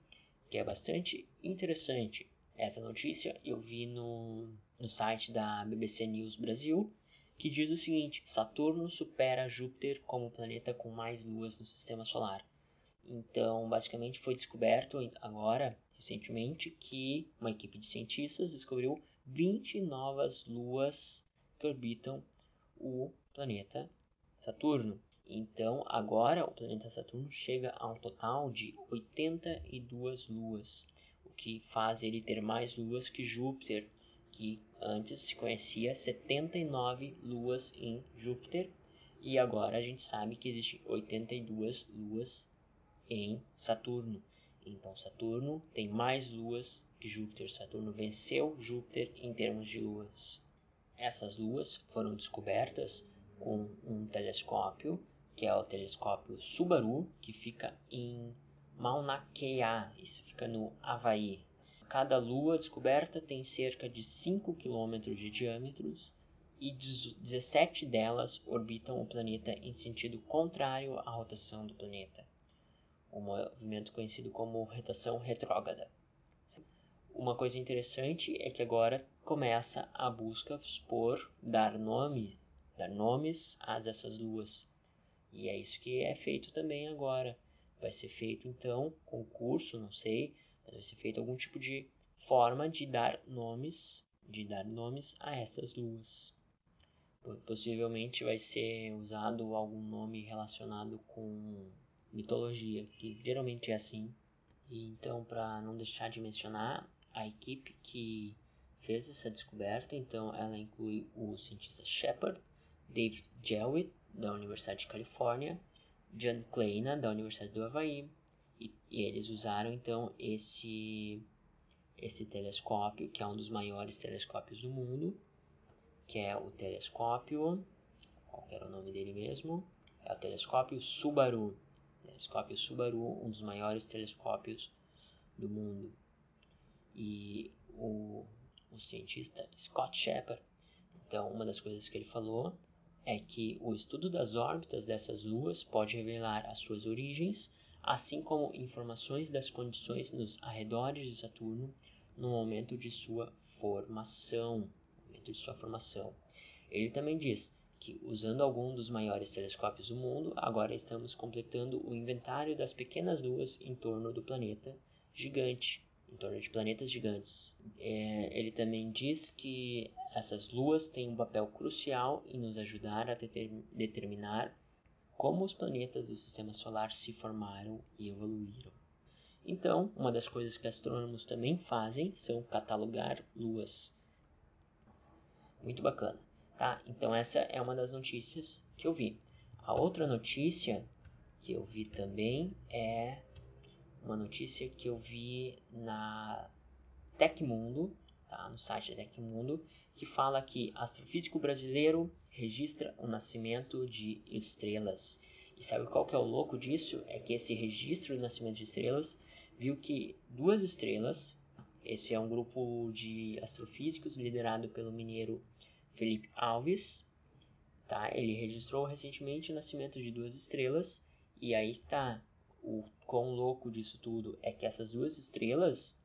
que é bastante interessante. Essa notícia eu vi no, no site da BBC News Brasil, que diz o seguinte: Saturno supera Júpiter como planeta com mais luas no sistema solar. Então, basicamente foi descoberto agora, recentemente, que uma equipe de cientistas descobriu 20 novas luas que orbitam o planeta Saturno. Então, agora o planeta Saturno chega a um total de 82 luas, que faz ele ter mais luas que Júpiter, que antes se conhecia 79 luas em Júpiter, e agora a gente sabe que existem 82 luas em Saturno. Então Saturno tem mais luas que Júpiter. Saturno venceu Júpiter em termos de luas. Essas luas foram descobertas com um telescópio, que é o telescópio Subaru, que fica em Mauna Kea, isso fica no Havaí. Cada lua descoberta tem cerca de 5 km de diâmetro e 17 delas orbitam o planeta em sentido contrário à rotação do planeta um movimento conhecido como rotação retrógrada. Uma coisa interessante é que agora começa a busca por dar nome, dar nomes a essas luas. E é isso que é feito também agora. Vai ser feito então concurso, não sei, mas vai ser feito algum tipo de forma de dar nomes, de dar nomes a essas luas. Possivelmente vai ser usado algum nome relacionado com mitologia, que geralmente é assim. E então, para não deixar de mencionar, a equipe que fez essa descoberta, então ela inclui o cientista Shepard, David Jewitt, da Universidade de Califórnia, John Kleina, da Universidade do Havaí, e, e eles usaram então esse esse telescópio, que é um dos maiores telescópios do mundo, que é o telescópio, qual era o nome dele mesmo? É o telescópio Subaru telescópio Subaru, um dos maiores telescópios do mundo. E o, o cientista Scott Shepard, então uma das coisas que ele falou é que o estudo das órbitas dessas luas pode revelar as suas origens, assim como informações das condições nos arredores de Saturno no momento de sua formação. Momento de sua formação. Ele também diz que, usando algum dos maiores telescópios do mundo, agora estamos completando o inventário das pequenas luas em torno do planeta gigante. Em torno de planetas gigantes. É, ele também diz que essas luas têm um papel crucial em nos ajudar a determinar como os planetas do sistema solar se formaram e evoluíram. Então, uma das coisas que astrônomos também fazem são catalogar luas. Muito bacana, tá? Então essa é uma das notícias que eu vi. A outra notícia que eu vi também é uma notícia que eu vi na Tecmundo, tá? no site da Tecmundo, que fala que astrofísico brasileiro registra o nascimento de estrelas. E sabe qual que é o louco disso? É que esse registro do nascimento de estrelas viu que duas estrelas, esse é um grupo de astrofísicos liderado pelo mineiro Felipe Alves, tá? Ele registrou recentemente o nascimento de duas estrelas e aí tá o quão louco disso tudo é que essas duas estrelas,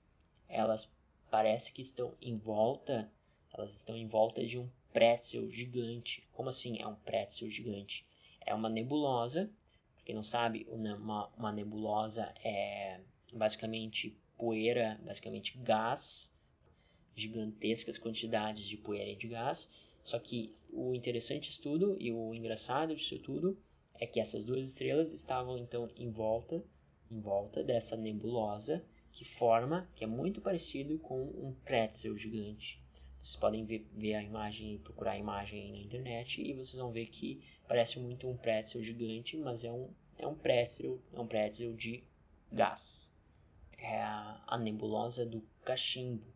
elas parece que estão em volta, elas estão em volta de um pretzel gigante. Como assim é um pretzel gigante? É uma nebulosa. Quem não sabe, uma, uma nebulosa é basicamente poeira, basicamente gás, gigantescas quantidades de poeira e de gás. Só que o interessante disso tudo e o engraçado disso tudo é que essas duas estrelas estavam então em volta, em volta dessa nebulosa que forma, que é muito parecido com um pretzel gigante. Vocês podem ver, ver a imagem, procurar a imagem na internet e vocês vão ver que parece muito um pretzel gigante, mas é um, é um pretzel, é um pretzel de gás. É a, a nebulosa do Cachimbo,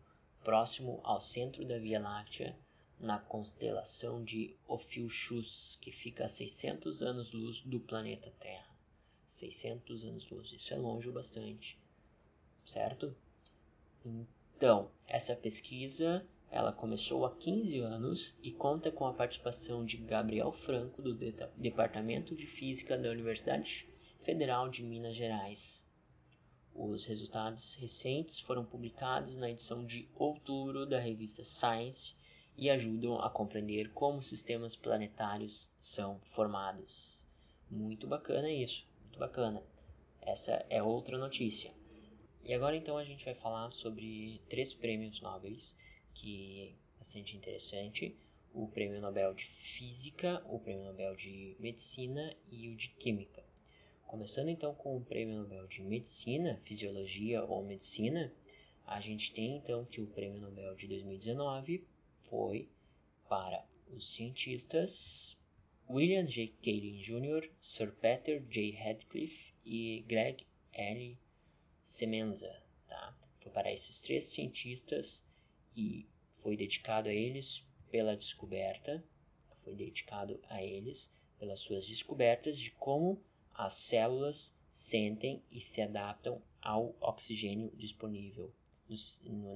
próximo ao centro da Via Láctea, na constelação de Ophiuchus, que fica a 600 anos-luz do planeta Terra. 600 anos-luz, isso é longe bastante, certo? Então, essa pesquisa ela começou há 15 anos e conta com a participação de Gabriel Franco, do Departamento de Física da Universidade Federal de Minas Gerais. Os resultados recentes foram publicados na edição de outubro da revista Science e ajudam a compreender como sistemas planetários são formados. Muito bacana isso, muito bacana. Essa é outra notícia. E agora então a gente vai falar sobre três prêmios Nobel que é bastante interessante. O Prêmio Nobel de Física, o Prêmio Nobel de Medicina e o de Química. Começando então com o Prêmio Nobel de Medicina, Fisiologia ou Medicina, a gente tem então que o Prêmio Nobel de 2019 foi para os cientistas William J. Kaelin Jr., Sir Peter J. Radcliffe e Greg L. Semenza. Tá? Foi para esses três cientistas e foi dedicado a eles pela descoberta, foi dedicado a eles pelas suas descobertas de como as células sentem e se adaptam ao oxigênio disponível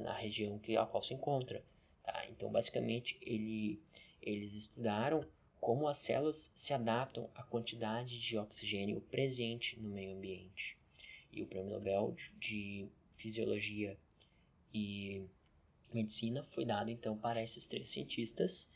na região que a qual se encontra. Tá? Então, basicamente, ele, eles estudaram como as células se adaptam à quantidade de oxigênio presente no meio ambiente. E o Prêmio Nobel de Fisiologia e Medicina foi dado então para esses três cientistas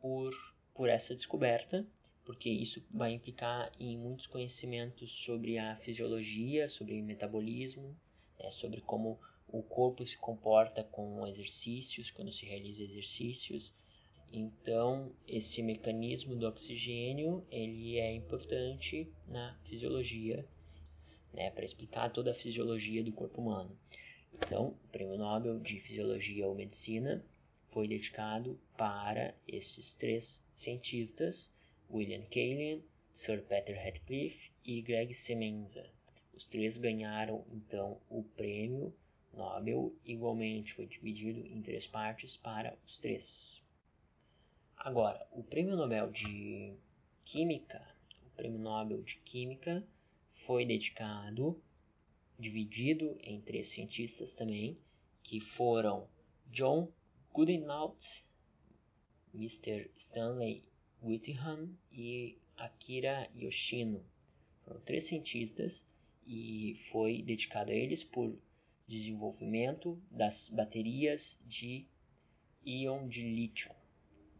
por, por essa descoberta, porque isso vai implicar em muitos conhecimentos sobre a fisiologia, sobre metabolismo, né, sobre como o corpo se comporta com exercícios, quando se realiza exercícios. Então, esse mecanismo do oxigênio ele é importante na fisiologia, né, para explicar toda a fisiologia do corpo humano. Então, o Prêmio Nobel de Fisiologia ou Medicina foi dedicado para estes três cientistas, William Kaelin, Sir Peter Radcliffe e Greg Semenza. Os três ganharam então o prêmio Nobel igualmente foi dividido em três partes para os três. Agora, o Prêmio Nobel de Química, o Prêmio Nobel de Química foi dedicado, dividido em três cientistas também, que foram John Goodenough, Mr. Stanley Whittingham e Akira Yoshino. Foram três cientistas e foi dedicado a eles por desenvolvimento das baterias de íon de lítio,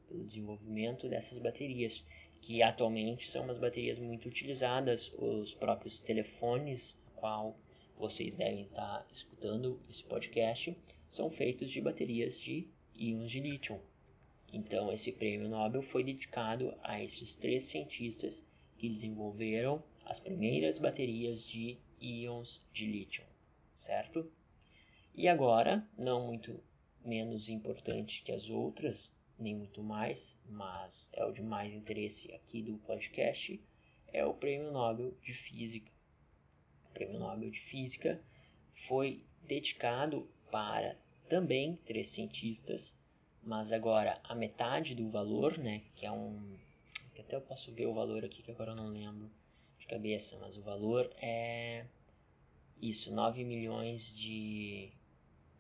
pelo desenvolvimento dessas baterias, que atualmente são umas baterias muito utilizadas, os próprios telefones, qual vocês devem estar escutando esse podcast são feitos de baterias de íons de lítio. Então, esse prêmio Nobel foi dedicado a esses três cientistas que desenvolveram as primeiras baterias de íons de lítio, certo? E agora, não muito menos importante que as outras, nem muito mais, mas é o de mais interesse aqui do podcast, é o Prêmio Nobel de Física. O Prêmio Nobel de Física foi dedicado para também três cientistas, mas agora a metade do valor, né, que é um que até eu posso ver o valor aqui que agora eu não lembro de cabeça, mas o valor é isso, 9 milhões de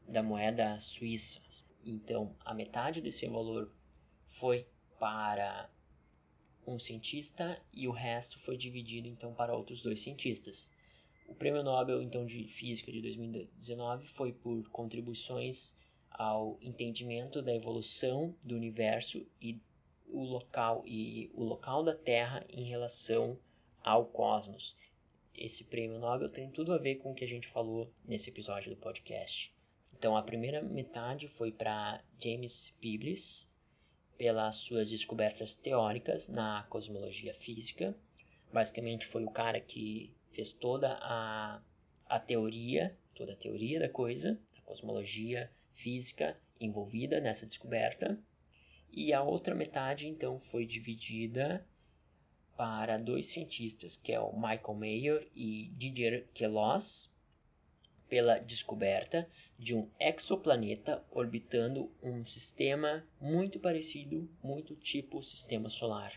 da moeda suíça. Então, a metade desse valor foi para um cientista e o resto foi dividido então para outros dois cientistas. O Prêmio Nobel então de Física de 2019 foi por contribuições ao entendimento da evolução do universo e o local e o local da Terra em relação ao cosmos. Esse prêmio Nobel tem tudo a ver com o que a gente falou nesse episódio do podcast. Então, a primeira metade foi para James Peebles, pelas suas descobertas teóricas na cosmologia física. Basicamente, foi o cara que fez toda a, a teoria, toda a teoria da coisa, a cosmologia física envolvida nessa descoberta. E a outra metade, então, foi dividida para dois cientistas, que é o Michael Mayer e Didier Queloz, pela descoberta de um exoplaneta orbitando um sistema muito parecido, muito tipo sistema solar.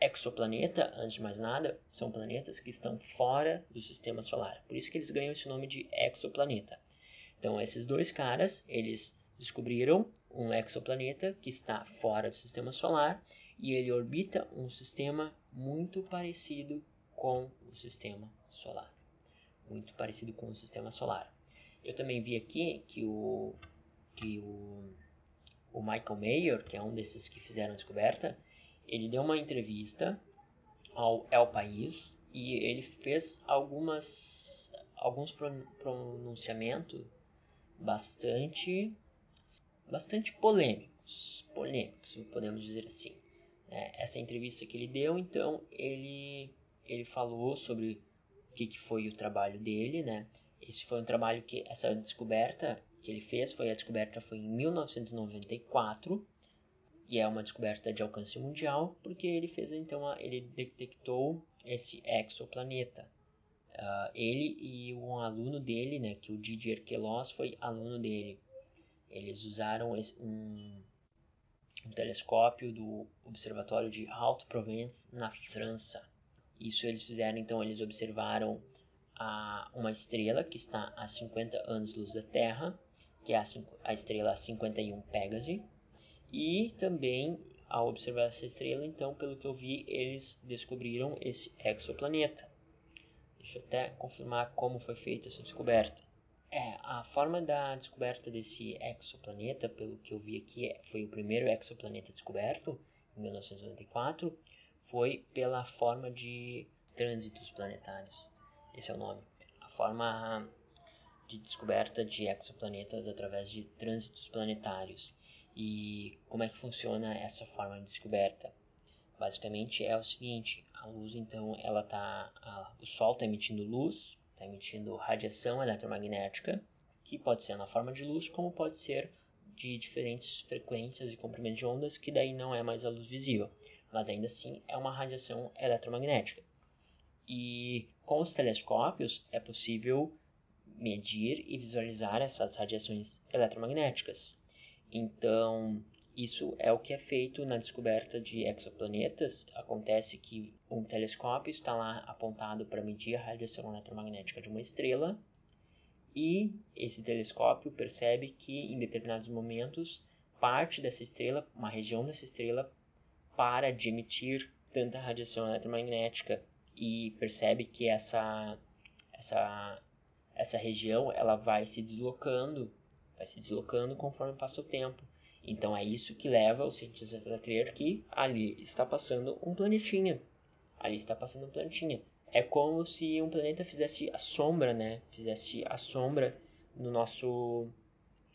Exoplaneta, antes de mais nada, são planetas que estão fora do sistema solar. Por isso que eles ganham esse nome de exoplaneta. Então, esses dois caras, eles descobriram um exoplaneta que está fora do sistema solar e ele orbita um sistema muito parecido com o sistema solar muito parecido com o sistema solar. Eu também vi aqui que o, que o, o Michael Mayer, que é um desses que fizeram a descoberta, ele deu uma entrevista ao El País e ele fez algumas alguns pronunciamentos bastante bastante polêmicos polêmicos podemos dizer assim é, essa entrevista que ele deu então ele ele falou sobre o que, que foi o trabalho dele, né? Esse foi um trabalho que essa descoberta que ele fez foi a descoberta foi em 1994 e é uma descoberta de alcance mundial porque ele fez então ele detectou esse exoplaneta. Uh, ele e um aluno dele, né, que o Didier Queloz foi aluno dele. Eles usaram esse, um, um telescópio do Observatório de Haute-Provence na França. Isso eles fizeram, então eles observaram a, uma estrela que está a 50 anos-luz da Terra, que é a, a estrela 51 Pégase, e também ao observar essa estrela, então, pelo que eu vi, eles descobriram esse exoplaneta. Deixa eu até confirmar como foi feita essa descoberta. É, a forma da descoberta desse exoplaneta, pelo que eu vi aqui, foi o primeiro exoplaneta descoberto, em 1994, foi pela forma de trânsitos planetários. Esse é o nome. A forma de descoberta de exoplanetas através de trânsitos planetários. E como é que funciona essa forma de descoberta? Basicamente é o seguinte: a luz, então, ela tá, a, o Sol está emitindo luz, está emitindo radiação eletromagnética, que pode ser na forma de luz, como pode ser de diferentes frequências e comprimentos de ondas, que daí não é mais a luz visível mas ainda assim é uma radiação eletromagnética. E com os telescópios é possível medir e visualizar essas radiações eletromagnéticas. Então, isso é o que é feito na descoberta de exoplanetas. Acontece que um telescópio está lá apontado para medir a radiação eletromagnética de uma estrela, e esse telescópio percebe que em determinados momentos parte dessa estrela, uma região dessa estrela, para de emitir tanta radiação eletromagnética e percebe que essa essa essa região ela vai se deslocando, vai se deslocando conforme passa o tempo. Então é isso que leva os cientistas a crer que ali está passando um planetinha. Ali está passando um planetinha. é como se um planeta fizesse a sombra, né? Fizesse a sombra no nosso,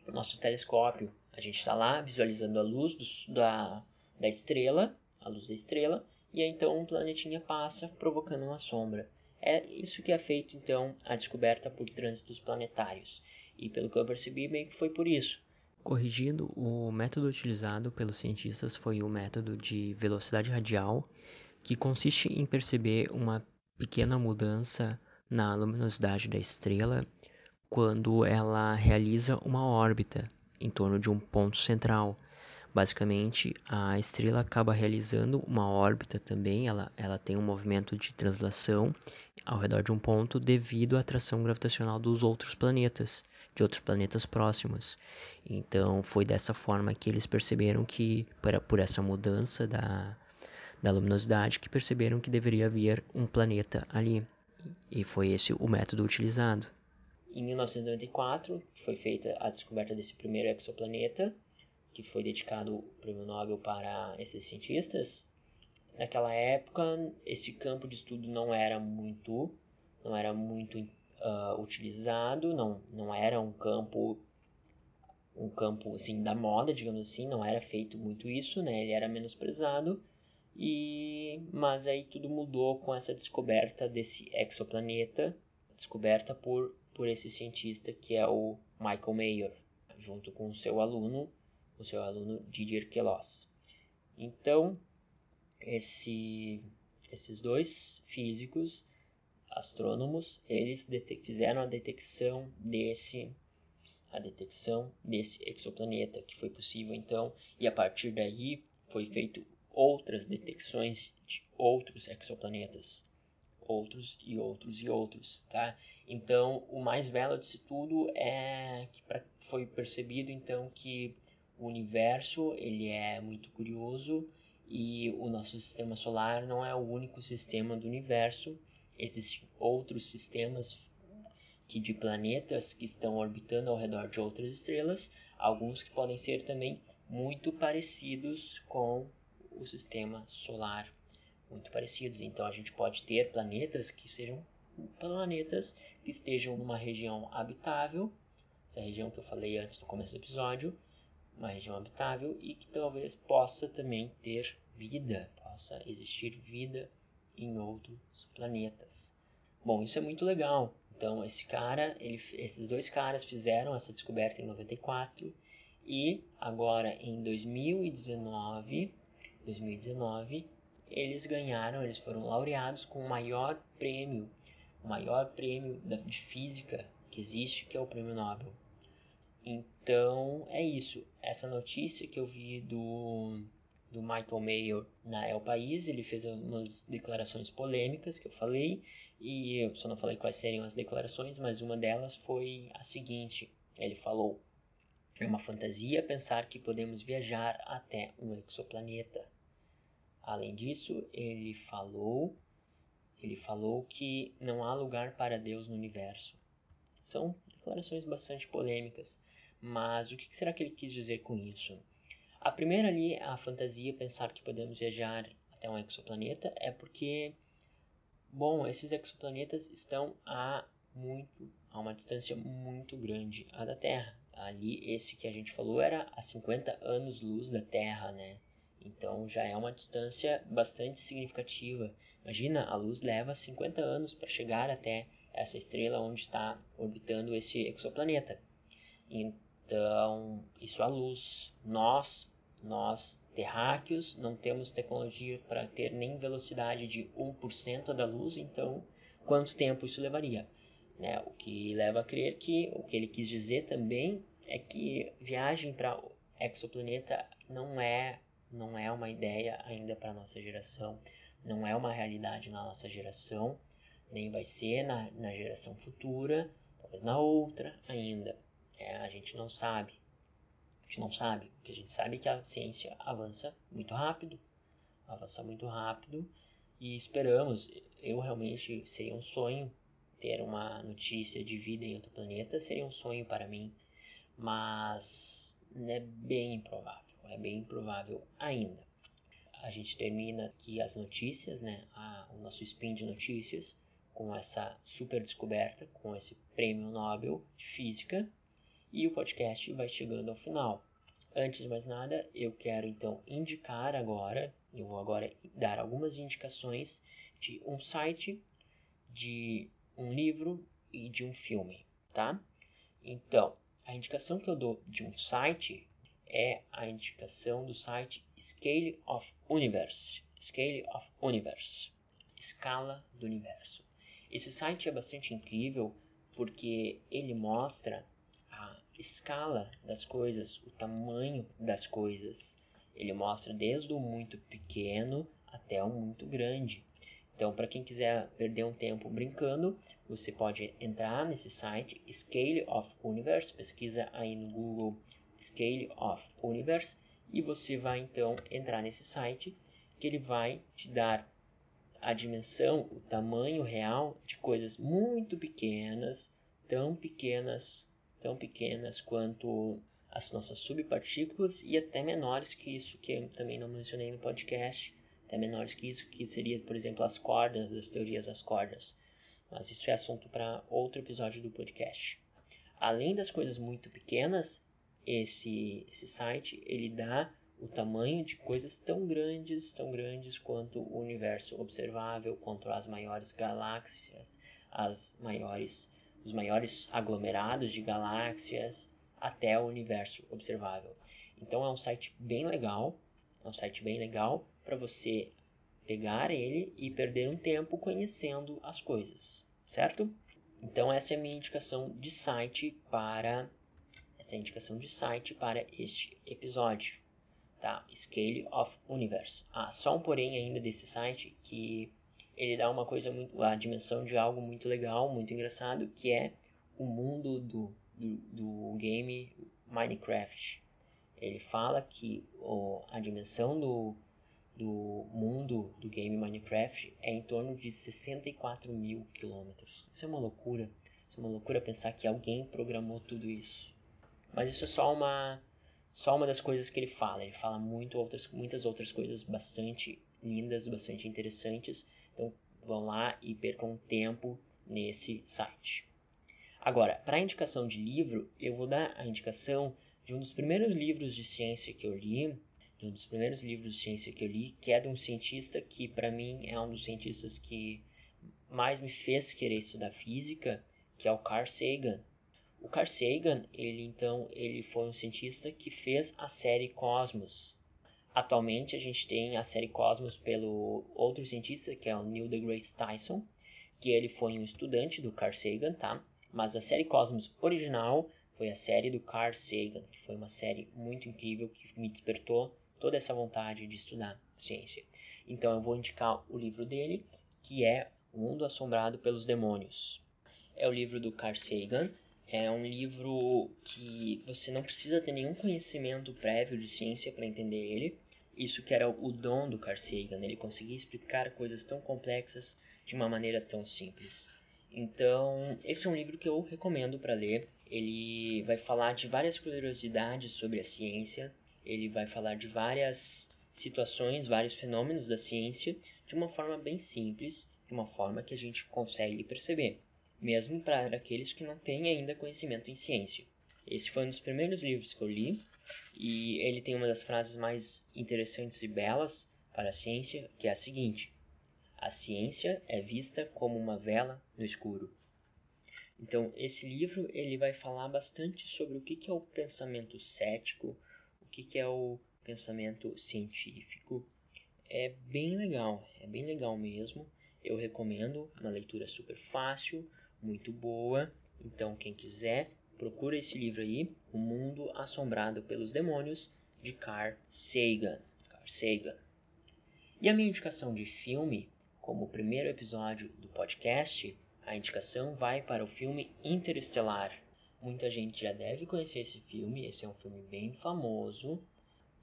nosso telescópio. A gente está lá visualizando a luz do, da, da estrela, a luz da estrela, e aí então um planetinha passa provocando uma sombra. É isso que é feito então a descoberta por trânsitos planetários. E pelo que eu percebi, meio que foi por isso. Corrigindo, o método utilizado pelos cientistas foi o método de velocidade radial, que consiste em perceber uma pequena mudança na luminosidade da estrela quando ela realiza uma órbita em torno de um ponto central. Basicamente, a estrela acaba realizando uma órbita também, ela, ela tem um movimento de translação ao redor de um ponto devido à atração gravitacional dos outros planetas, de outros planetas próximos. Então, foi dessa forma que eles perceberam que, por, essa mudança da, da luminosidade que perceberam que deveria haver um planeta ali. E foi esse o método utilizado. Em 1994 foi feita a descoberta desse primeiro exoplaneta, que foi dedicado o prêmio Nobel para esses cientistas. Naquela época, esse campo de estudo não era muito, não era muito uh, utilizado, não, não era um campo um campo assim da moda, digamos assim, não era feito muito isso, né? Ele era menosprezado e, mas aí tudo mudou com essa descoberta desse exoplaneta, descoberta por, por esse cientista que é o Michael Mayer, junto com o seu aluno, o seu aluno Didier Queloz. Então, esse, esses dois físicos, astrônomos, eles fizeram a detecção desse a detecção desse exoplaneta que foi possível então e a partir daí foi feito outras detecções de outros exoplanetas, outros e outros e outros, tá? Então, o mais belo disso tudo é que pra, foi percebido então que o universo ele é muito curioso e o nosso sistema solar não é o único sistema do universo. Existem outros sistemas que de planetas que estão orbitando ao redor de outras estrelas, alguns que podem ser também muito parecidos com o sistema solar muito parecidos. Então a gente pode ter planetas que sejam planetas que estejam numa região habitável, essa região que eu falei antes no começo do episódio, uma região habitável e que talvez possa também ter vida, possa existir vida em outros planetas. Bom, isso é muito legal. Então esse cara, ele, esses dois caras fizeram essa descoberta em 94 e agora em 2019 2019, eles ganharam, eles foram laureados com o maior prêmio, o maior prêmio de física que existe, que é o prêmio Nobel. Então é isso. Essa notícia que eu vi do, do Michael Mayer na El País, ele fez algumas declarações polêmicas que eu falei, e eu só não falei quais seriam as declarações, mas uma delas foi a seguinte: ele falou. É uma fantasia pensar que podemos viajar até um exoplaneta. Além disso, ele falou, ele falou que não há lugar para Deus no universo. São declarações bastante polêmicas, mas o que será que ele quis dizer com isso? A primeira ali, a fantasia pensar que podemos viajar até um exoplaneta é porque, bom, esses exoplanetas estão a muito, a uma distância muito grande a da Terra. Ali, esse que a gente falou era a 50 anos-luz da Terra, né? Então já é uma distância bastante significativa. Imagina, a luz leva 50 anos para chegar até essa estrela onde está orbitando esse exoplaneta. Então, isso é a luz. Nós, nós terráqueos, não temos tecnologia para ter nem velocidade de 1% da luz, então quanto tempo isso levaria? Né? O que leva a crer que o que ele quis dizer também é que viagem para exoplaneta não é não é uma ideia ainda para a nossa geração, não é uma realidade na nossa geração, nem vai ser na, na geração futura, talvez na outra ainda. É, a gente não sabe. A gente não sabe. O que a gente sabe que a ciência avança muito rápido. Avança muito rápido e esperamos. Eu realmente seria um sonho ter uma notícia de vida em outro planeta, seria um sonho para mim, mas é bem improvável é bem improvável ainda. A gente termina aqui as notícias, né? A, o nosso spin de notícias com essa super descoberta, com esse prêmio Nobel de Física, e o podcast vai chegando ao final. Antes de mais nada, eu quero então indicar agora, eu vou agora dar algumas indicações de um site, de um livro e de um filme, tá? Então, a indicação que eu dou de um site é a indicação do site Scale of Universe. Scale of Universe. Escala do Universo. Esse site é bastante incrível porque ele mostra escala das coisas, o tamanho das coisas. Ele mostra desde o muito pequeno até o muito grande. Então, para quem quiser perder um tempo brincando, você pode entrar nesse site Scale of Universe, pesquisa aí no Google Scale of Universe e você vai então entrar nesse site que ele vai te dar a dimensão, o tamanho real de coisas muito pequenas, tão pequenas, tão pequenas quanto as nossas subpartículas e até menores que isso que eu também não mencionei no podcast, até menores que isso, que seria, por exemplo, as cordas, as teorias das cordas. Mas isso é assunto para outro episódio do podcast. Além das coisas muito pequenas, esse, esse site ele dá o tamanho de coisas tão grandes, tão grandes quanto o universo observável, quanto as maiores galáxias, as maiores, os maiores aglomerados de galáxias, até o universo observável. Então é um site bem legal, é um site bem legal para você pegar ele e perder um tempo conhecendo as coisas, certo? Então essa é a minha indicação de site para essa é a indicação de site para este episódio, tá? Scale of Universe. Ah, só um porém ainda desse site que ele dá uma coisa muito, a dimensão de algo muito legal, muito engraçado, que é o mundo do, do, do game Minecraft. Ele fala que oh, a dimensão do, do mundo do game Minecraft é em torno de 64 mil quilômetros. Isso é uma loucura. Isso é uma loucura pensar que alguém programou tudo isso. Mas isso é só uma só uma das coisas que ele fala. Ele fala muito outras, muitas outras coisas bastante lindas, bastante interessantes. Então vão lá e percam tempo nesse site. Agora, para indicação de livro, eu vou dar a indicação de um dos primeiros livros de ciência que eu li, de um dos primeiros livros de ciência que eu li, que é de um cientista que para mim é um dos cientistas que mais me fez querer estudar física, que é o Carl Sagan. O Carl Sagan, ele então, ele foi um cientista que fez a série Cosmos. Atualmente a gente tem a série Cosmos pelo outro cientista, que é o Neil deGrasse Tyson, que ele foi um estudante do Carl Sagan, tá? Mas a série Cosmos original foi a série do Carl Sagan, que foi uma série muito incrível que me despertou toda essa vontade de estudar ciência. Então eu vou indicar o livro dele, que é O Mundo Assombrado pelos Demônios. É o livro do Carl Sagan. É um livro que você não precisa ter nenhum conhecimento prévio de ciência para entender ele. Isso que era o dom do Carl Sagan, ele conseguia explicar coisas tão complexas de uma maneira tão simples. Então, esse é um livro que eu recomendo para ler. Ele vai falar de várias curiosidades sobre a ciência, ele vai falar de várias situações, vários fenômenos da ciência de uma forma bem simples, de uma forma que a gente consegue perceber, mesmo para aqueles que não têm ainda conhecimento em ciência. Esse foi um dos primeiros livros que eu li e ele tem uma das frases mais interessantes e belas para a ciência, que é a seguinte: A ciência é vista como uma vela no escuro. Então, esse livro ele vai falar bastante sobre o que é o pensamento cético, o que, é o pensamento científico. É bem legal, é bem legal mesmo. Eu recomendo, uma leitura super fácil, muito boa. Então, quem quiser, procura esse livro aí, O Mundo Assombrado pelos Demônios, de Carl Sagan. Carl Sagan. E a minha indicação de filme, como o primeiro episódio do podcast, a indicação vai para o filme Interestelar. Muita gente já deve conhecer esse filme. Esse é um filme bem famoso.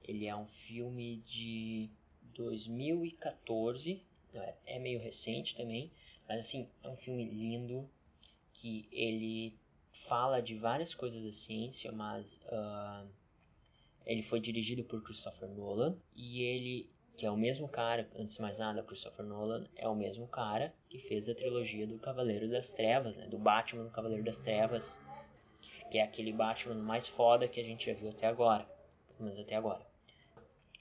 Ele é um filme de 2014. É, é meio recente também. Mas assim, é um filme lindo. Que ele fala de várias coisas da ciência, mas uh, ele foi dirigido por Christopher Nolan. E ele que é o mesmo cara, antes de mais nada, Christopher Nolan é o mesmo cara que fez a trilogia do Cavaleiro das Trevas, né? Do Batman do Cavaleiro das Trevas, que é aquele Batman mais foda que a gente já viu até agora, pelo menos até agora.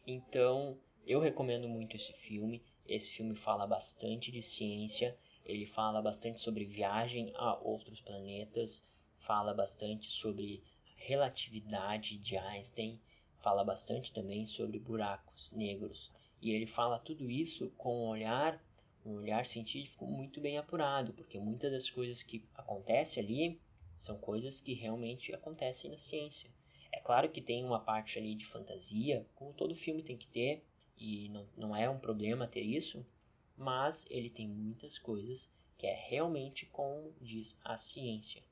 Então, eu recomendo muito esse filme. Esse filme fala bastante de ciência, ele fala bastante sobre viagem a outros planetas, fala bastante sobre relatividade de Einstein, fala bastante também sobre buracos negros. E ele fala tudo isso com um olhar, um olhar científico muito bem apurado, porque muitas das coisas que acontecem ali são coisas que realmente acontecem na ciência. É claro que tem uma parte ali de fantasia, como todo filme tem que ter, e não, não é um problema ter isso, mas ele tem muitas coisas que é realmente como diz a ciência.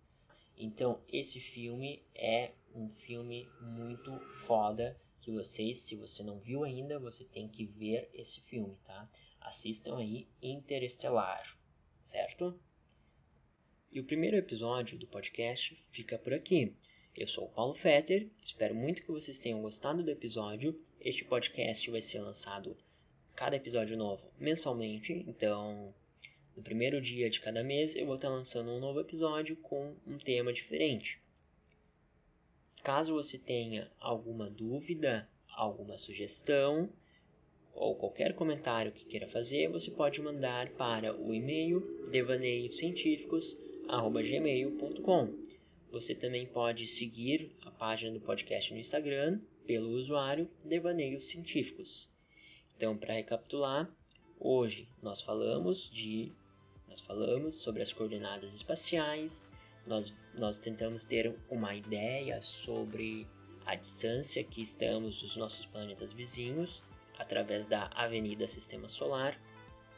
Então, esse filme é um filme muito foda que vocês, se você não viu ainda, você tem que ver esse filme, tá? Assistam aí Interestelar, certo? E o primeiro episódio do podcast fica por aqui. Eu sou o Paulo Fetter, espero muito que vocês tenham gostado do episódio. Este podcast vai ser lançado cada episódio novo mensalmente, então no primeiro dia de cada mês eu vou estar lançando um novo episódio com um tema diferente. Caso você tenha alguma dúvida, alguma sugestão ou qualquer comentário que queira fazer, você pode mandar para o e-mail devaneioscientificos@gmail.com. Você também pode seguir a página do podcast no Instagram pelo usuário Devaneios Científicos. Então, para recapitular, hoje nós falamos de nós falamos sobre as coordenadas espaciais, nós, nós tentamos ter uma ideia sobre a distância que estamos dos nossos planetas vizinhos através da Avenida Sistema Solar.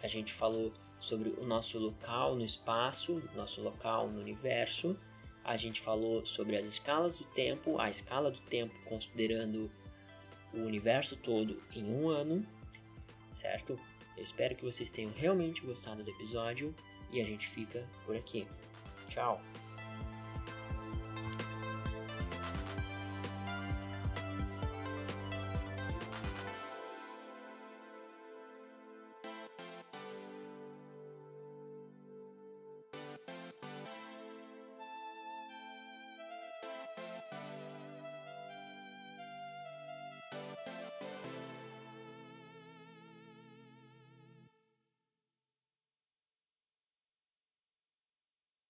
A gente falou sobre o nosso local no espaço, nosso local no universo. A gente falou sobre as escalas do tempo, a escala do tempo considerando o universo todo em um ano, certo? Eu espero que vocês tenham realmente gostado do episódio e a gente fica por aqui. Tchau!